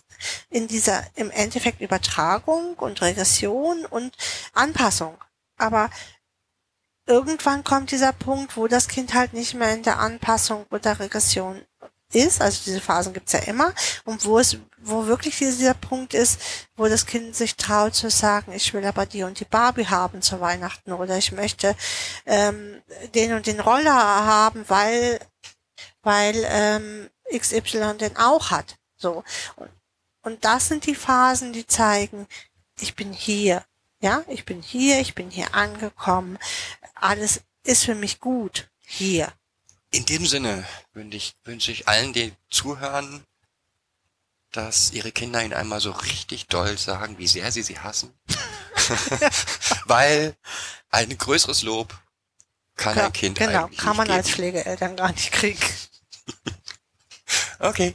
in dieser, im Endeffekt Übertragung und Regression und Anpassung. Aber irgendwann kommt dieser Punkt, wo das Kind halt nicht mehr in der Anpassung oder Regression ist, also diese Phasen gibt's ja immer, und wo es, wo wirklich dieser Punkt ist, wo das Kind sich traut zu sagen, ich will aber die und die Barbie haben zu Weihnachten oder ich möchte ähm, den und den Roller haben, weil weil ähm, XY den auch hat. So. Und, und das sind die Phasen, die zeigen, ich bin hier, ja, ich bin hier, ich bin hier angekommen, alles ist für mich gut hier. In dem Sinne wünsche ich, wünsche ich allen, die zuhören, dass ihre Kinder ihnen einmal so richtig doll sagen, wie sehr sie sie hassen. Weil ein größeres Lob kann Ja, ein Kind genau, eigentlich kann man als. Pflegeeltern gar nicht kriegen. Okay.